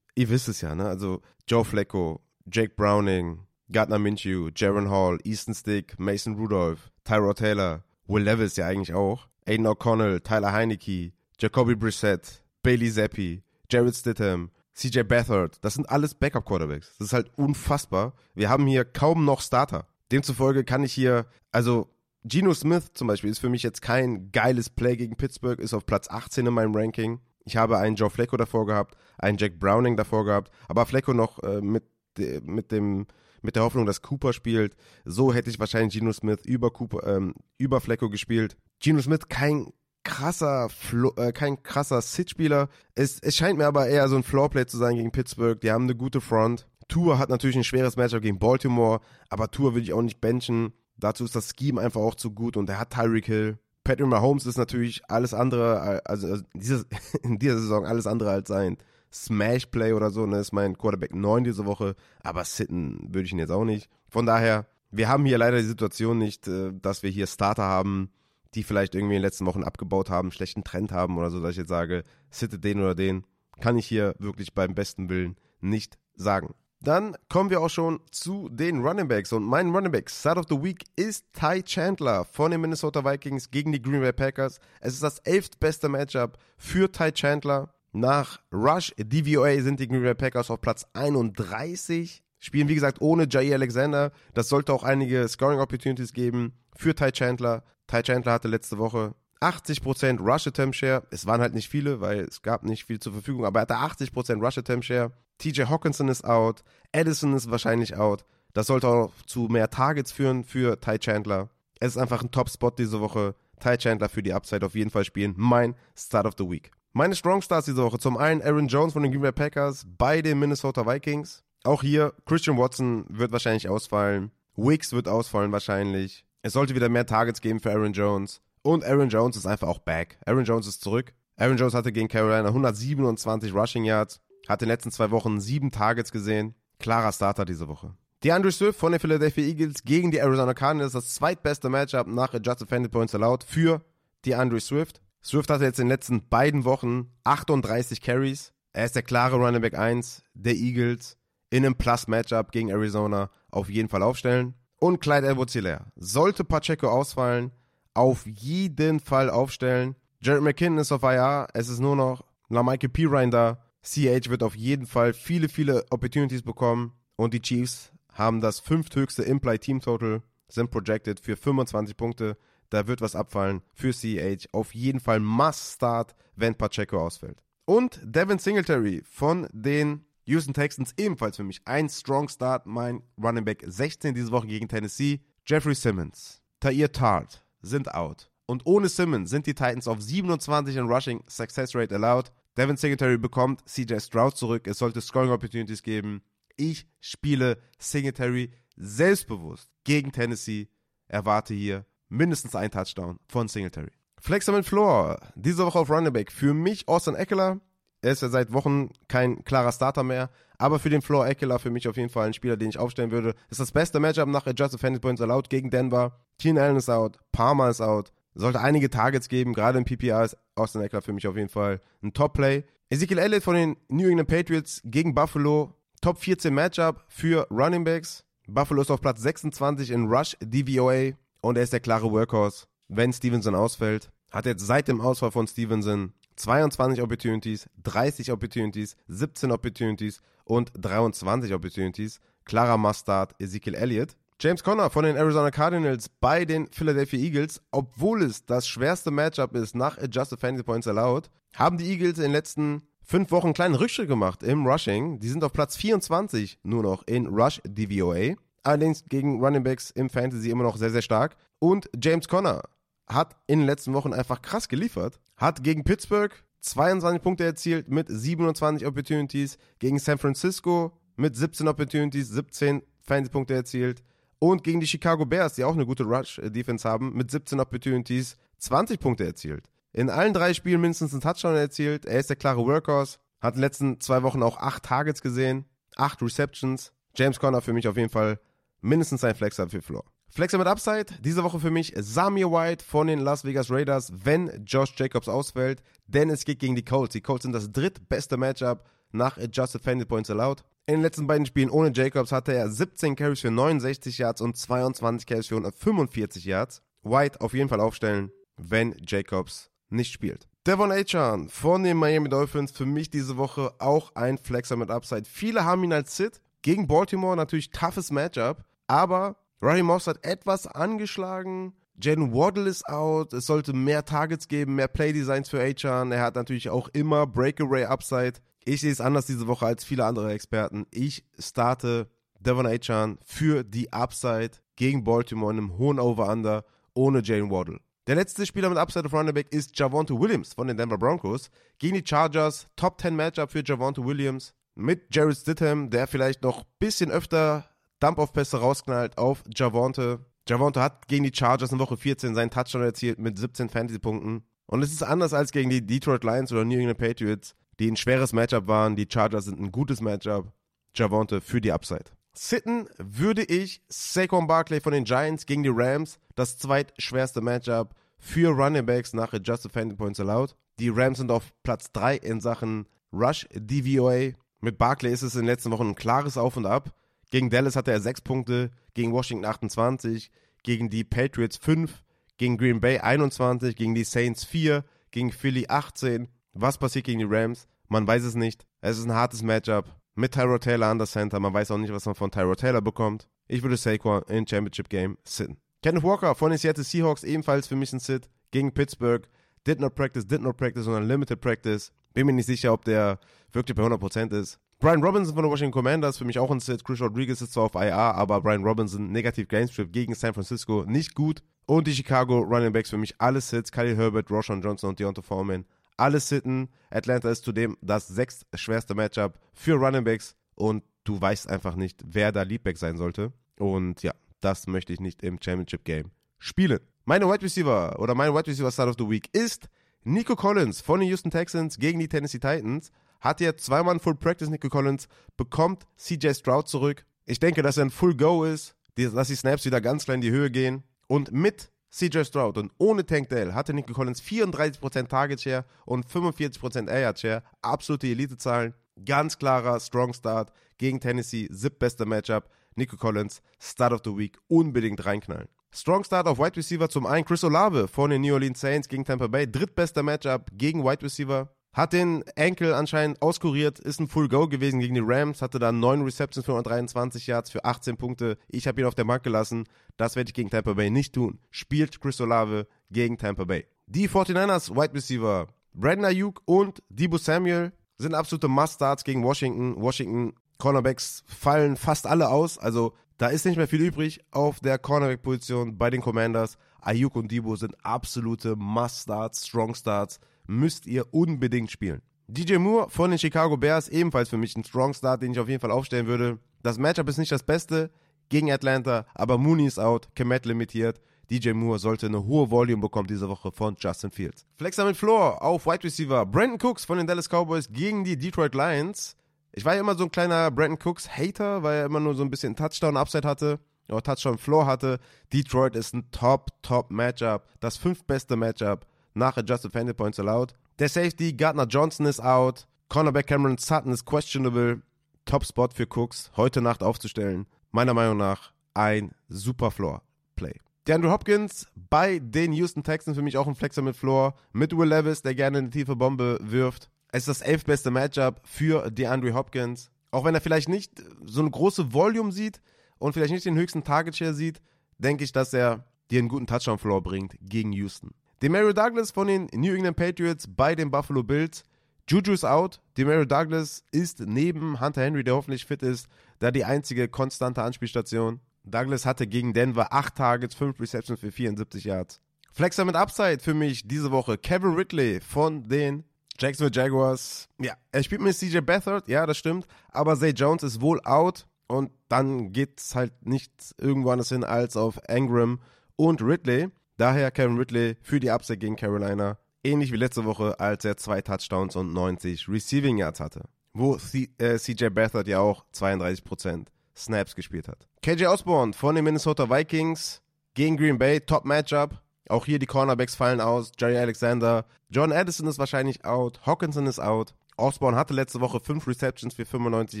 ihr wisst es ja, ne? Also Joe Flacco, Jake Browning, Gardner Minshew, Jaron Hall, Easton Stick, Mason Rudolph, Tyrod Taylor, Will Levis ja eigentlich auch, Aiden O'Connell, Tyler Heineke, Jacoby Brissett, Bailey Zappi, Jared Stidham, CJ Beathard, das sind alles Backup-Quarterbacks. Das ist halt unfassbar. Wir haben hier kaum noch Starter. Demzufolge kann ich hier, also Geno Smith zum Beispiel ist für mich jetzt kein geiles Play gegen Pittsburgh, ist auf Platz 18 in meinem Ranking. Ich habe einen Joe Flacco davor gehabt, einen Jack Browning davor gehabt, aber Flacco noch äh, mit mit dem mit der Hoffnung, dass Cooper spielt. So hätte ich wahrscheinlich Geno Smith über Cooper, ähm, über Flecko gespielt. Geno Smith kein krasser, Flo äh, kein krasser Sit-Spieler. Es, es scheint mir aber eher so ein Floorplay zu sein gegen Pittsburgh. Die haben eine gute Front. Tour hat natürlich ein schweres Matchup gegen Baltimore, aber Tour würde ich auch nicht benchen. Dazu ist das Scheme einfach auch zu gut und er hat Tyreek Hill. Patrick Mahomes ist natürlich alles andere, also, also dieses, in dieser Saison alles andere als sein Smash-Play oder so, ne, ist mein Quarterback 9 diese Woche, aber sitten würde ich ihn jetzt auch nicht. Von daher, wir haben hier leider die Situation nicht, äh, dass wir hier Starter haben, die vielleicht irgendwie in den letzten Wochen abgebaut haben, schlechten Trend haben oder so, dass ich jetzt sage, sitte den oder den, kann ich hier wirklich beim besten Willen nicht sagen. Dann kommen wir auch schon zu den Running Backs und mein Running Back Start of the Week ist Ty Chandler von den Minnesota Vikings gegen die Green Bay Packers. Es ist das elftbeste Matchup für Ty Chandler. Nach Rush DVOA sind die Green Bay Packers auf Platz 31. Spielen, wie gesagt, ohne Jair Alexander. Das sollte auch einige Scoring Opportunities geben für Ty Chandler. Ty Chandler hatte letzte Woche 80% Rush Attempt Share. Es waren halt nicht viele, weil es gab nicht viel zur Verfügung, aber er hatte 80% Rush Attempt Share. TJ Hawkinson ist out. Addison ist wahrscheinlich out. Das sollte auch zu mehr Targets führen für Ty Chandler. Es ist einfach ein Top-Spot diese Woche. Ty Chandler für die Upside auf jeden Fall spielen. Mein Start of the Week. Meine Strong Stars diese Woche. Zum einen Aaron Jones von den Green Bay Packers bei den Minnesota Vikings. Auch hier Christian Watson wird wahrscheinlich ausfallen. Wicks wird ausfallen wahrscheinlich. Es sollte wieder mehr Targets geben für Aaron Jones. Und Aaron Jones ist einfach auch back. Aaron Jones ist zurück. Aaron Jones hatte gegen Carolina 127 Rushing Yards. Hat in den letzten zwei Wochen sieben Targets gesehen. Klarer Starter diese Woche. DeAndre Swift von den Philadelphia Eagles gegen die Arizona Cardinals. Das zweitbeste Matchup nach Adjusted Fantasy Points Allowed für DeAndre Swift. Swift hatte jetzt in den letzten beiden Wochen 38 Carries. Er ist der klare Running Back 1 der Eagles in einem Plus-Matchup gegen Arizona auf jeden Fall aufstellen. Und Clyde edwards Sollte Pacheco ausfallen, auf jeden Fall aufstellen. Jared McKinnon ist auf IR. Es ist nur noch LaMichael Pirine da. CH wird auf jeden Fall viele, viele Opportunities bekommen. Und die Chiefs haben das fünfthöchste Implied Team Total, sind projected für 25 Punkte. Da wird was abfallen für CH. Auf jeden Fall Must Start, wenn Pacheco ausfällt. Und Devin Singletary von den Houston Texans ebenfalls für mich ein Strong Start. Mein Running Back 16 diese Woche gegen Tennessee. Jeffrey Simmons, Tair Tart sind out. Und ohne Simmons sind die Titans auf 27 in Rushing Success Rate allowed. Devin Singletary bekommt CJ Stroud zurück. Es sollte Scoring Opportunities geben. Ich spiele Singletary selbstbewusst gegen Tennessee. Erwarte hier mindestens ein Touchdown von Singletary. Flexamin Floor, diese Woche auf Running Back. Für mich Austin Eckler. Er ist ja seit Wochen kein klarer Starter mehr. Aber für den Floor Eckler für mich auf jeden Fall ein Spieler, den ich aufstellen würde. Ist das beste Matchup nach Adjusted Fantasy Points Allowed gegen Denver. Keen Allen ist out. Palmer ist out. Sollte einige Targets geben. Gerade im PPR ist Austin Eckler für mich auf jeden Fall ein Top-Play. Ezekiel Elliott von den New England Patriots gegen Buffalo. Top 14 Matchup für Running Backs. Buffalo ist auf Platz 26 in Rush DVOA und er ist der klare Workhorse. Wenn Stevenson ausfällt, hat jetzt seit dem Ausfall von Stevenson 22 Opportunities, 30 Opportunities, 17 Opportunities und 23 Opportunities. Klarer Mustard Ezekiel Elliott. James Conner von den Arizona Cardinals bei den Philadelphia Eagles, obwohl es das schwerste Matchup ist nach Adjusted Fantasy Points Allowed, haben die Eagles in den letzten fünf Wochen einen kleinen Rückschritt gemacht im Rushing. Die sind auf Platz 24 nur noch in Rush DVOA. Allerdings gegen Running Backs im Fantasy immer noch sehr, sehr stark. Und James Conner hat in den letzten Wochen einfach krass geliefert. Hat gegen Pittsburgh 22 Punkte erzielt mit 27 Opportunities. Gegen San Francisco mit 17 Opportunities, 17 Fantasy-Punkte erzielt. Und gegen die Chicago Bears, die auch eine gute Rush-Defense haben, mit 17 Opportunities 20 Punkte erzielt. In allen drei Spielen mindestens einen Touchdown erzielt. Er ist der klare Workhorse. Hat in den letzten zwei Wochen auch acht Targets gesehen, acht Receptions. James Conner für mich auf jeden Fall mindestens ein Flexer für Floor. Flexer mit Upside, diese Woche für mich Samir White von den Las Vegas Raiders, wenn Josh Jacobs ausfällt, denn es geht gegen die Colts. Die Colts sind das drittbeste Matchup nach Adjusted Fantasy Points Allowed. In den letzten beiden Spielen ohne Jacobs hatte er 17 Carries für 69 Yards und 22 Carries für 145 Yards. White auf jeden Fall aufstellen, wenn Jacobs nicht spielt. Devon Achan von den Miami Dolphins für mich diese Woche auch ein Flexer mit Upside. Viele haben ihn als Sit. Gegen Baltimore natürlich toughes Matchup, aber Raheem Moss hat etwas angeschlagen. Jaden Waddle ist out. Es sollte mehr Targets geben, mehr Playdesigns für Achan. Er hat natürlich auch immer Breakaway Upside. Ich sehe es anders diese Woche als viele andere Experten. Ich starte Devon Achan für die Upside gegen Baltimore in einem hohen Over-Under ohne Jane Waddle. Der letzte Spieler mit Upside of Running Back ist Javonte Williams von den Denver Broncos. Gegen die Chargers, Top 10 Matchup für Javonte Williams. Mit Jared Stidham, der vielleicht noch ein bisschen öfter Dump-Off-Pässe rausknallt auf Javonte. Javonte hat gegen die Chargers in Woche 14 seinen Touchdown erzielt mit 17 Fantasy-Punkten. Und es ist anders als gegen die Detroit Lions oder New England Patriots, die ein schweres Matchup waren. Die Chargers sind ein gutes Matchup. Javonte für die Upside. Sitten würde ich Saquon Barkley von den Giants gegen die Rams, das zweitschwerste Matchup für Running Backs nach Adjusted Fantasy Points Allowed. Die Rams sind auf Platz 3 in Sachen Rush DVOA. Mit Barkley ist es in den letzten Wochen ein klares Auf und Ab. Gegen Dallas hatte er 6 Punkte, gegen Washington 28, gegen die Patriots 5, gegen Green Bay 21, gegen die Saints 4, gegen Philly 18. Was passiert gegen die Rams? Man weiß es nicht. Es ist ein hartes Matchup mit Tyrod Taylor an der Center. Man weiß auch nicht, was man von Tyrod Taylor bekommt. Ich würde Saquon in Championship Game sitten. Kenneth Walker von den Seattle Seahawks ebenfalls für mich ein Sit gegen Pittsburgh. Did not practice, did not practice, sondern limited practice. Bin mir nicht sicher, ob der wirklich bei 100% ist. Brian Robinson von den Washington Commanders, für mich auch ein Sit. Chris Rodriguez ist zwar auf IR, aber Brian Robinson, negativ Gamestrip gegen San Francisco, nicht gut. Und die Chicago Running Backs für mich alle Sits. Khalil Herbert, Roshan Johnson und Deontay Foreman. Alle Sitten. Atlanta ist zudem das sechst schwerste Matchup für Running Backs. Und du weißt einfach nicht, wer da Leadback sein sollte. Und ja, das möchte ich nicht im Championship Game spielen. Meine Wide Receiver oder mein Wide Receiver Start of the Week ist Nico Collins von den Houston Texans gegen die Tennessee Titans. Hat jetzt zweimal Full Practice, Nico Collins, bekommt CJ Stroud zurück. Ich denke, dass er ein Full Go ist, dass die Snaps wieder ganz klein in die Höhe gehen. Und mit CJ Stroud und ohne Tank Dell hatte Nico Collins 34% Target Share und 45% Air Share. Absolute Elite-Zahlen. Ganz klarer Strong Start gegen Tennessee. Siebtbester Matchup. Nico Collins, Start of the Week, unbedingt reinknallen. Strong Start auf Wide Receiver zum einen Chris Olave von den New Orleans Saints gegen Tampa Bay. Drittbester Matchup gegen Wide Receiver. Hat den Enkel anscheinend auskuriert, ist ein Full Go gewesen gegen die Rams, hatte dann 9 Receptions für 123 Yards für 18 Punkte. Ich habe ihn auf der Mark gelassen. Das werde ich gegen Tampa Bay nicht tun. Spielt Chris Olave gegen Tampa Bay. Die 49ers Wide Receiver Brandon Ayuk und Debo Samuel sind absolute Must-Starts gegen Washington. Washington Cornerbacks fallen fast alle aus. Also da ist nicht mehr viel übrig auf der Cornerback-Position bei den Commanders. Ayuk und Debo sind absolute Must-Starts, Strong-Starts. Müsst ihr unbedingt spielen. DJ Moore von den Chicago Bears, ebenfalls für mich ein Strong-Start, den ich auf jeden Fall aufstellen würde. Das Matchup ist nicht das Beste gegen Atlanta, aber Mooney ist out, Kemet limitiert. DJ Moore sollte eine hohe Volume bekommen diese Woche von Justin Fields. Flexer mit Floor auf Wide Receiver. Brandon Cooks von den Dallas Cowboys gegen die Detroit Lions. Ich war ja immer so ein kleiner Brandon Cooks Hater, weil er immer nur so ein bisschen Touchdown-Upside hatte, oder Touchdown-Floor hatte. Detroit ist ein top, top Matchup. Das fünftbeste Matchup nach Adjusted Fantasy Points allowed. Der Safety Gardner Johnson ist out. Cornerback Cameron Sutton ist questionable. Top Spot für Cooks, heute Nacht aufzustellen. Meiner Meinung nach ein super Floor-Play. Der Andrew Hopkins bei den Houston Texans für mich auch ein Flexer mit Floor. Mit Will Levis, der gerne eine tiefe Bombe wirft. Es ist das elfbeste Matchup für DeAndre Hopkins. Auch wenn er vielleicht nicht so eine große Volume sieht und vielleicht nicht den höchsten Target Share sieht, denke ich, dass er dir einen guten Touchdown-Floor bringt gegen Houston. Demario Douglas von den New England Patriots bei den Buffalo Bills. Juju ist out. Demario Douglas ist neben Hunter Henry, der hoffentlich fit ist, da die einzige konstante Anspielstation. Douglas hatte gegen Denver 8 Targets, 5 Receptions für 74 Yards. Flexer mit Upside für mich diese Woche. Kevin Ridley von den Jacksonville Jaguars, ja, er spielt mit CJ Beathard, ja, das stimmt, aber Zay Jones ist wohl out und dann geht es halt nicht irgendwo anders hin als auf Engram und Ridley. Daher Kevin Ridley für die Upside gegen Carolina, ähnlich wie letzte Woche, als er zwei Touchdowns und 90 Receiving Yards hatte, wo C äh, CJ Beathard ja auch 32% Snaps gespielt hat. KJ Osborne von den Minnesota Vikings gegen Green Bay, Top Matchup. Auch hier die Cornerbacks fallen aus. Jerry Alexander. John Addison ist wahrscheinlich out. Hawkinson ist out. Osborne hatte letzte Woche 5 Receptions für 95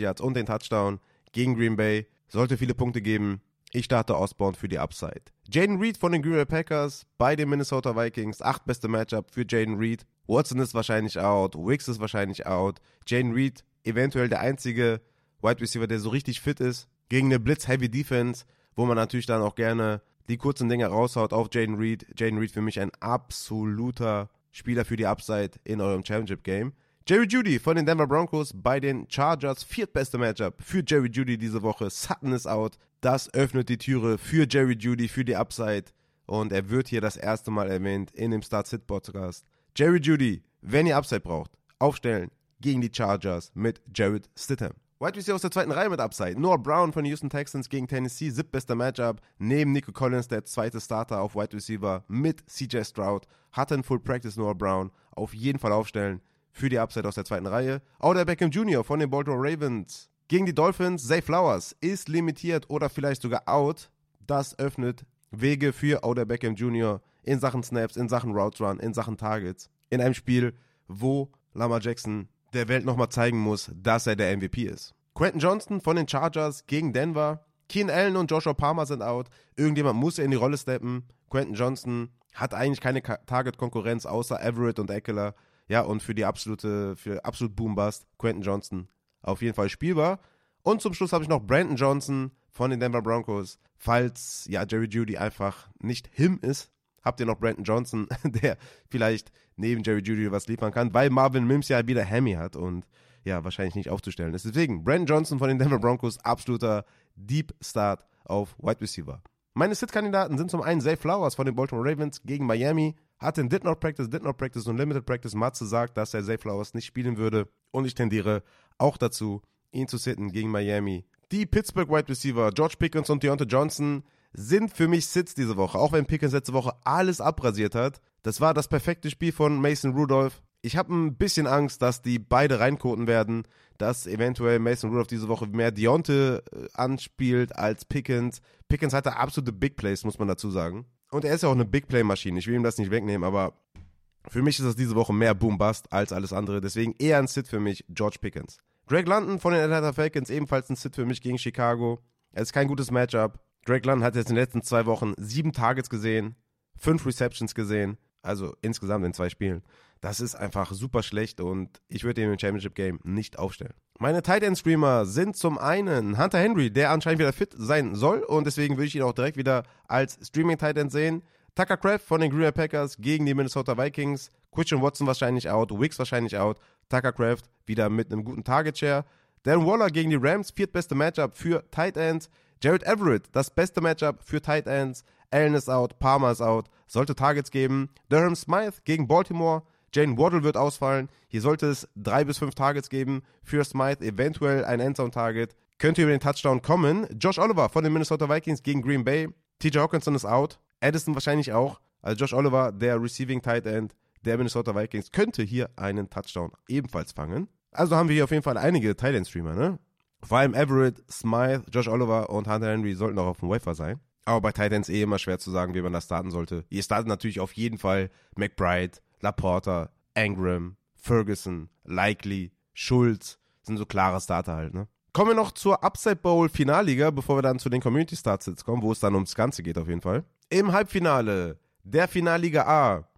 Yards und den Touchdown gegen Green Bay. Sollte viele Punkte geben. Ich starte Osborne für die Upside. Jaden Reed von den Green Bay Packers bei den Minnesota Vikings. Acht beste Matchup für Jaden Reed. Watson ist wahrscheinlich out. Wicks ist wahrscheinlich out. Jaden Reed eventuell der einzige Wide Receiver, der so richtig fit ist. Gegen eine Blitz-Heavy-Defense, wo man natürlich dann auch gerne die kurzen Dinge raushaut auf Jaden Reed. Jaden Reed für mich ein absoluter Spieler für die Upside in eurem Championship Game. Jerry Judy von den Denver Broncos bei den Chargers. Viertbeste Matchup für Jerry Judy diese Woche. Sutton ist out. Das öffnet die Türe für Jerry Judy, für die Upside. und er wird hier das erste Mal erwähnt in dem Start-Sit-Podcast. Jerry Judy, wenn ihr Upside braucht, aufstellen gegen die Chargers mit Jared Stidham. Wide Receiver aus der zweiten Reihe mit Upside. Noah Brown von den Houston Texans gegen Tennessee, siebtbester Matchup. Neben Nico Collins, der zweite Starter auf Wide Receiver mit CJ Stroud. Hatte ein Full Practice Noah Brown. Auf jeden Fall aufstellen für die Upside aus der zweiten Reihe. Oder Beckham Jr. von den Baltimore Ravens. Gegen die Dolphins, Zay Flowers ist limitiert oder vielleicht sogar out. Das öffnet Wege für Oder Beckham Jr. in Sachen Snaps, in Sachen Routes Run, in Sachen Targets. In einem Spiel, wo Lamar Jackson der Welt nochmal zeigen muss, dass er der MVP ist. Quentin Johnston von den Chargers gegen Denver. Keen Allen und Joshua Palmer sind out. Irgendjemand muss in die Rolle steppen. Quentin Johnston hat eigentlich keine Target-Konkurrenz außer Everett und Eckler. Ja, und für die absolute, für absolut Boombust, Quentin Johnston auf jeden Fall spielbar. Und zum Schluss habe ich noch Brandon Johnson von den Denver Broncos. Falls ja Jerry Judy einfach nicht him ist, habt ihr noch Brandon Johnson, der vielleicht neben Jerry Judy was liefern kann, weil Marvin Mims ja wieder Hammy hat und ja, wahrscheinlich nicht aufzustellen ist. Deswegen, Brandon Johnson von den Denver Broncos, absoluter Deep Start auf Wide Receiver. Meine Sit-Kandidaten sind zum einen Zay Flowers von den Baltimore Ravens gegen Miami. Hatte in Did Not Practice, Did Not Practice und Limited Practice. Matze sagt, dass er Zay Flowers nicht spielen würde. Und ich tendiere auch dazu, ihn zu sitten gegen Miami. Die Pittsburgh Wide Receiver George Pickens und Deontay Johnson sind für mich Sits diese Woche. Auch wenn Pickens letzte Woche alles abrasiert hat. Das war das perfekte Spiel von Mason Rudolph. Ich habe ein bisschen Angst, dass die beide reinkoten werden, dass eventuell Mason Rudolph diese Woche mehr Deontay äh, anspielt als Pickens. Pickens hatte absolute Big Plays, muss man dazu sagen. Und er ist ja auch eine Big Play-Maschine. Ich will ihm das nicht wegnehmen, aber für mich ist das diese Woche mehr Boom-Bust als alles andere. Deswegen eher ein Sit für mich, George Pickens. Greg London von den Atlanta Falcons ebenfalls ein Sit für mich gegen Chicago. Es ist kein gutes Matchup. Greg London hat jetzt in den letzten zwei Wochen sieben Targets gesehen, fünf Receptions gesehen, also insgesamt in zwei Spielen. Das ist einfach super schlecht und ich würde ihn im Championship Game nicht aufstellen. Meine Tight End Streamer sind zum einen Hunter Henry, der anscheinend wieder fit sein soll und deswegen würde ich ihn auch direkt wieder als Streaming Tight End sehen. Tucker Craft von den Green Bay Packers gegen die Minnesota Vikings. Christian Watson wahrscheinlich out, Wicks wahrscheinlich out. Tucker Craft wieder mit einem guten Target Share. Dan Waller gegen die Rams, viertbeste Matchup für Tight Ends. Jared Everett, das beste Matchup für Tight Ends. Allen ist out, Palmer ist out, sollte Targets geben. Durham Smythe gegen Baltimore, Jane Waddle wird ausfallen. Hier sollte es drei bis fünf Targets geben für Smythe, eventuell ein Endzone-Target. Könnte über den Touchdown kommen. Josh Oliver von den Minnesota Vikings gegen Green Bay. TJ Hawkinson ist out. Addison wahrscheinlich auch. Also Josh Oliver, der Receiving Tight End der Minnesota Vikings, könnte hier einen Touchdown ebenfalls fangen. Also haben wir hier auf jeden Fall einige Tight End Streamer, ne? Vor allem Everett, Smythe, Josh Oliver und Hunter Henry sollten auch auf dem Wafer sein. Aber bei Titans eh immer schwer zu sagen, wie man das starten sollte. Ihr startet natürlich auf jeden Fall McBride, Laporta, Angram, Ferguson, Likely, Schulz. Sind so klare Starter halt, ne? Kommen wir noch zur Upside Bowl Finalliga, bevor wir dann zu den Community Startsits kommen, wo es dann ums Ganze geht auf jeden Fall. Im Halbfinale der Finalliga A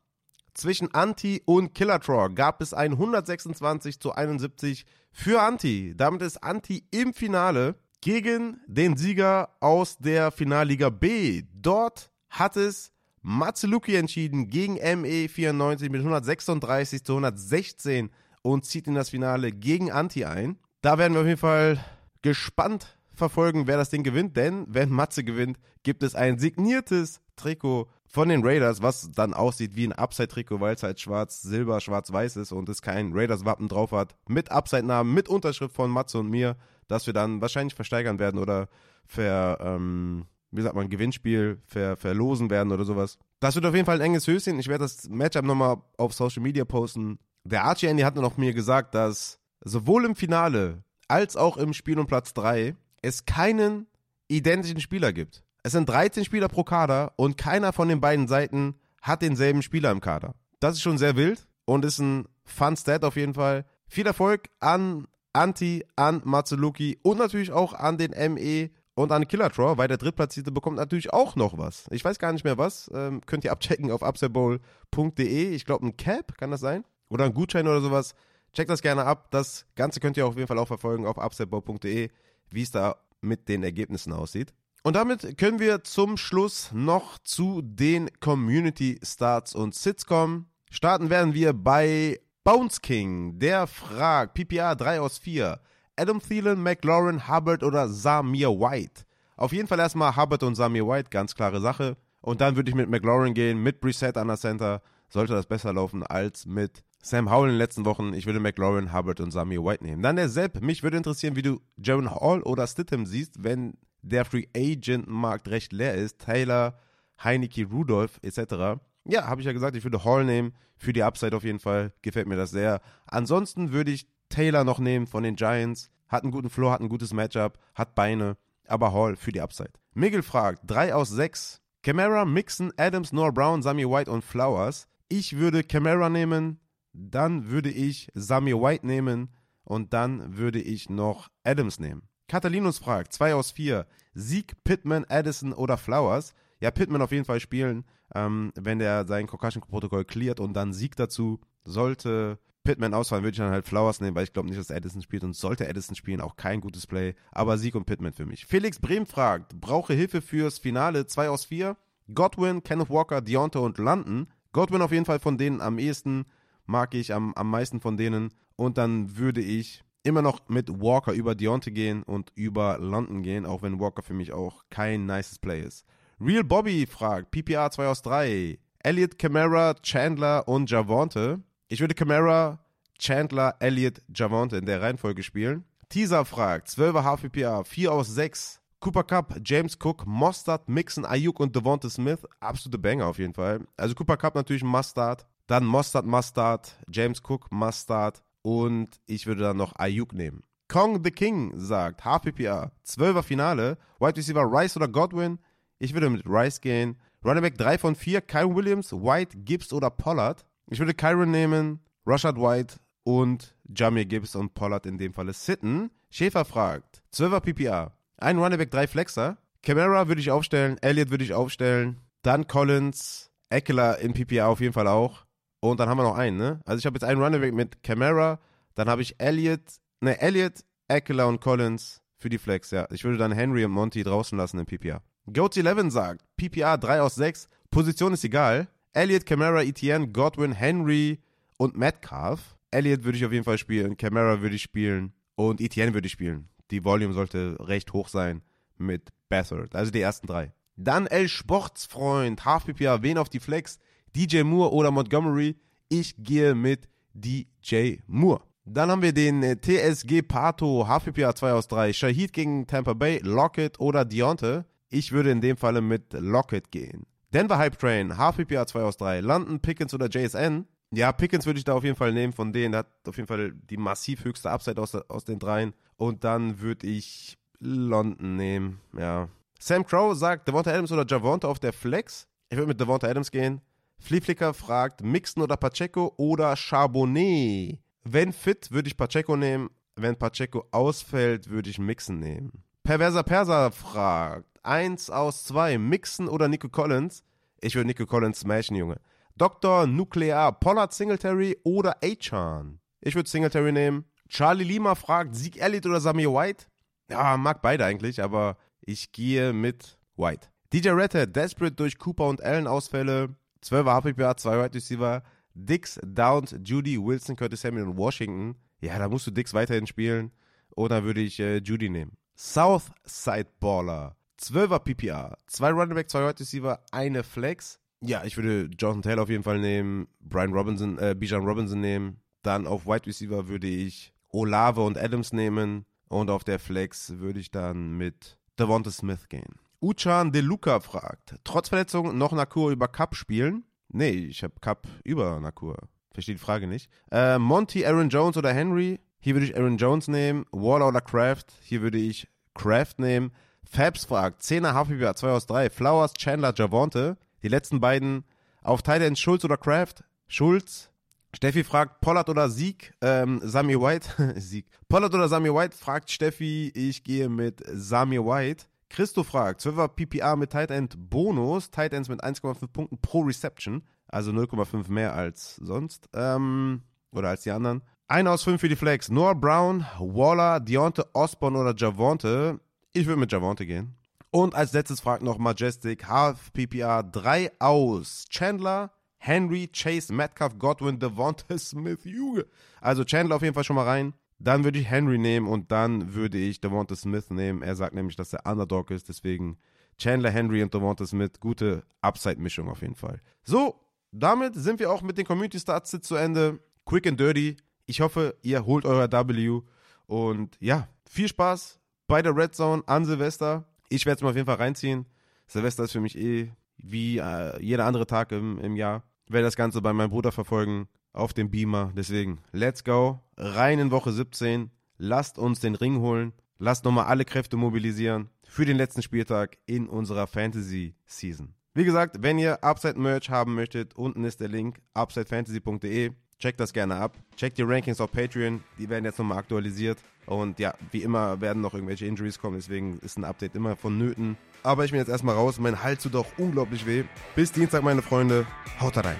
zwischen Anti und Killertraw gab es ein 126 zu 71 für Anti. Damit ist Anti im Finale gegen den Sieger aus der Finalliga B. Dort hat es Matzeluki entschieden gegen ME94 mit 136 zu 116 und zieht in das Finale gegen Anti ein. Da werden wir auf jeden Fall gespannt verfolgen, wer das Ding gewinnt, denn wenn Matze gewinnt, gibt es ein signiertes Trikot von den Raiders, was dann aussieht wie ein Upside-Trikot, weil es halt schwarz, silber, schwarz-weiß ist und es kein Raiders-Wappen drauf hat, mit Upside-Namen, mit Unterschrift von Matze und mir, das wir dann wahrscheinlich versteigern werden oder ver, ähm, wie sagt man, Gewinnspiel ver, verlosen werden oder sowas. Das wird auf jeden Fall ein enges Höschen. Ich werde das Matchup nochmal auf Social Media posten. Der Archie Andy hat noch mir gesagt, dass sowohl im Finale als auch im Spiel um Platz 3 es keinen identischen Spieler gibt. Es sind 13 Spieler pro Kader und keiner von den beiden Seiten hat denselben Spieler im Kader. Das ist schon sehr wild und ist ein Fun Stat auf jeden Fall. Viel Erfolg an Anti, an Matsuluki und natürlich auch an den ME und an Killertraw, weil der Drittplatzierte bekommt natürlich auch noch was. Ich weiß gar nicht mehr was. Ähm, könnt ihr abchecken auf upsetbowl.de. Ich glaube, ein Cap, kann das sein? Oder ein Gutschein oder sowas. Checkt das gerne ab. Das Ganze könnt ihr auf jeden Fall auch verfolgen auf upsetbowl.de, wie es da mit den Ergebnissen aussieht. Und damit können wir zum Schluss noch zu den Community Starts und Sits kommen. Starten werden wir bei Bones King, der fragt, PPA 3 aus 4. Adam Thielen, McLaurin, Hubbard oder Samir White? Auf jeden Fall erstmal Hubbard und Samir White, ganz klare Sache. Und dann würde ich mit McLaurin gehen, mit Brissett an der Center. Sollte das besser laufen als mit Sam Howell in den letzten Wochen. Ich würde McLaurin, Hubbard und Samir White nehmen. Dann der Sepp. Mich würde interessieren, wie du Jaron Hall oder Stidham siehst, wenn der Free Agent Markt recht leer ist. Taylor, Heineke, Rudolph etc. Ja, habe ich ja gesagt, ich würde Hall nehmen. Für die Upside auf jeden Fall. Gefällt mir das sehr. Ansonsten würde ich Taylor noch nehmen von den Giants. Hat einen guten Floor, hat ein gutes Matchup, hat Beine. Aber Hall für die Upside. Miguel fragt, 3 aus 6. Camara, Mixon, Adams, Noah Brown, Sammy White und Flowers. Ich würde Camara nehmen, dann würde ich Sammy White nehmen und dann würde ich noch Adams nehmen. Catalinus fragt, 2 aus 4. Sieg, Pittman, Addison oder Flowers? Ja, Pittman auf jeden Fall spielen, ähm, wenn der sein Concussion-Protokoll cleart und dann Sieg dazu. Sollte Pittman ausfallen, würde ich dann halt Flowers nehmen, weil ich glaube nicht, dass Addison spielt und sollte Addison spielen, auch kein gutes Play. Aber Sieg und Pittman für mich. Felix Brehm fragt, brauche Hilfe fürs Finale 2 aus 4? Godwin, Kenneth Walker, Deontay und London. Godwin auf jeden Fall von denen am ehesten, mag ich am, am meisten von denen. Und dann würde ich immer noch mit Walker über Deontay gehen und über London gehen, auch wenn Walker für mich auch kein nices Play ist. Real Bobby fragt, PPR 2 aus 3. Elliot, Camara, Chandler und Javante. Ich würde Camara, Chandler, Elliott, Javante in der Reihenfolge spielen. Teaser fragt, 12er HPPA, 4 aus 6. Cooper Cup, James Cook, Mostard, Mixon, Ayuk und Devonta Smith. Absolute Banger auf jeden Fall. Also Cooper Cup natürlich Mustard. Dann Mostard, Mustard, James Cook, Mustard. Und ich würde dann noch Ayuk nehmen. Kong the King sagt, HPPA, 12er Finale. Wide Receiver Rice oder Godwin. Ich würde mit Rice gehen. Running Back 3 von 4, Kyle Williams, White, Gibbs oder Pollard. Ich würde Kyron nehmen, Rashad White und Jamir Gibbs und Pollard in dem Falle sitten. Schäfer fragt, 12er PPA, ein Running Back, drei Flexer. Camara würde ich aufstellen, Elliott würde ich aufstellen, dann Collins, Eckler in PPA auf jeden Fall auch. Und dann haben wir noch einen, ne? Also ich habe jetzt einen Running mit Camara, dann habe ich Elliott, ne, Elliott, Eckler und Collins für die Flex, ja. Ich würde dann Henry und Monty draußen lassen in PPA. Goat11 sagt, PPA 3 aus 6, Position ist egal. Elliott, Camara, Etienne, Godwin, Henry und Metcalf. Elliott würde ich auf jeden Fall spielen, Camara würde ich spielen und Etienne würde ich spielen. Die Volume sollte recht hoch sein mit Bathard. Also die ersten drei. Dann El Sportsfreund, Half PPA, wen auf die Flex? DJ Moore oder Montgomery? Ich gehe mit DJ Moore. Dann haben wir den äh, TSG Pato, HPPA 2 aus 3. Shahid gegen Tampa Bay, Lockett oder Deonte. Ich würde in dem Falle mit Lockett gehen. Denver Hype Train, HPPA 2 aus 3. London, Pickens oder JSN. Ja, Pickens würde ich da auf jeden Fall nehmen von denen. Der hat auf jeden Fall die massiv höchste Upside aus, aus den dreien. Und dann würde ich London nehmen. Ja. Sam Crow sagt Devonta Adams oder Javonta auf der Flex. Ich würde mit Devonta Adams gehen. Flieflicker fragt Mixon oder Pacheco oder Charbonnet. Wenn fit, würde ich Pacheco nehmen. Wenn Pacheco ausfällt, würde ich Mixon nehmen. Perverser Perser fragt 1 aus 2, Mixon oder Nico Collins? Ich würde Nico Collins smashen, Junge. Dr. Nuklear, Pollard Singletary oder Achan? Ich würde Singletary nehmen. Charlie Lima fragt, Sieg Elliott oder Samir White? Ja, mag beide eigentlich, aber ich gehe mit White. DJ Redhead, Desperate durch Cooper und Allen Ausfälle. 12er HPPA, 2 Wide Receiver. Dix, Downs, Judy, Wilson, Curtis Samuel und Washington. Ja, da musst du Dix weiterhin spielen. Oder würde ich äh, Judy nehmen. Southside Baller. 12er PPR. Zwei Running Back, zwei Wide Receiver, eine Flex. Ja, ich würde Jonathan Taylor auf jeden Fall nehmen, Brian Robinson, äh, Bijan Robinson nehmen. Dann auf Wide Receiver würde ich Olave und Adams nehmen. Und auf der Flex würde ich dann mit Devonta Smith gehen. Uchan De Luca fragt, trotz Verletzung noch Nakur über Cup spielen? Nee, ich habe Cup über Nakur. Verstehe die Frage nicht. Äh, Monty, Aaron Jones oder Henry? Hier würde ich Aaron Jones nehmen. Waller oder Kraft? Hier würde ich Kraft nehmen. Fabs fragt, 10er HPBA 2 aus 3, Flowers, Chandler, Javonte. Die letzten beiden auf Titan Schulz oder Kraft. Schulz. Steffi fragt, Pollard oder Sieg? Ähm, Sami White. Sieg. Pollard oder Sami White? Fragt Steffi. Ich gehe mit Sami White. Christo fragt, 12er PPA mit Tight End Bonus, Tight Ends mit 1,5 Punkten pro Reception, also 0,5 mehr als sonst, ähm, oder als die anderen. 1 aus 5 für die Flex. Noah Brown, Waller, Deontay Osborne oder Javonte. Ich würde mit Javonte gehen. Und als letztes fragt noch Majestic, Half PPR 3 aus. Chandler, Henry, Chase, Metcalf, Godwin, Devonta Smith, Juge. Also Chandler auf jeden Fall schon mal rein. Dann würde ich Henry nehmen und dann würde ich Devonta Smith nehmen. Er sagt nämlich, dass er Underdog ist, deswegen Chandler Henry und Devonta Smith. Gute Upside-Mischung auf jeden Fall. So, damit sind wir auch mit den Community Starts zu Ende. Quick and dirty. Ich hoffe, ihr holt euer W. Und ja, viel Spaß bei der Red Zone an Silvester. Ich werde es mir auf jeden Fall reinziehen. Silvester ist für mich eh wie äh, jeder andere Tag im, im Jahr. Ich werde das Ganze bei meinem Bruder verfolgen auf dem Beamer. Deswegen, let's go. Rein in Woche 17. Lasst uns den Ring holen. Lasst nochmal alle Kräfte mobilisieren für den letzten Spieltag in unserer Fantasy Season. Wie gesagt, wenn ihr Upside Merch haben möchtet, unten ist der Link upsidefantasy.de. Checkt das gerne ab. Checkt die Rankings auf Patreon. Die werden jetzt nochmal aktualisiert. Und ja, wie immer werden noch irgendwelche Injuries kommen. Deswegen ist ein Update immer vonnöten. Aber ich bin jetzt erstmal raus. Mein Hals tut doch unglaublich weh. Bis Dienstag, meine Freunde. Haut rein.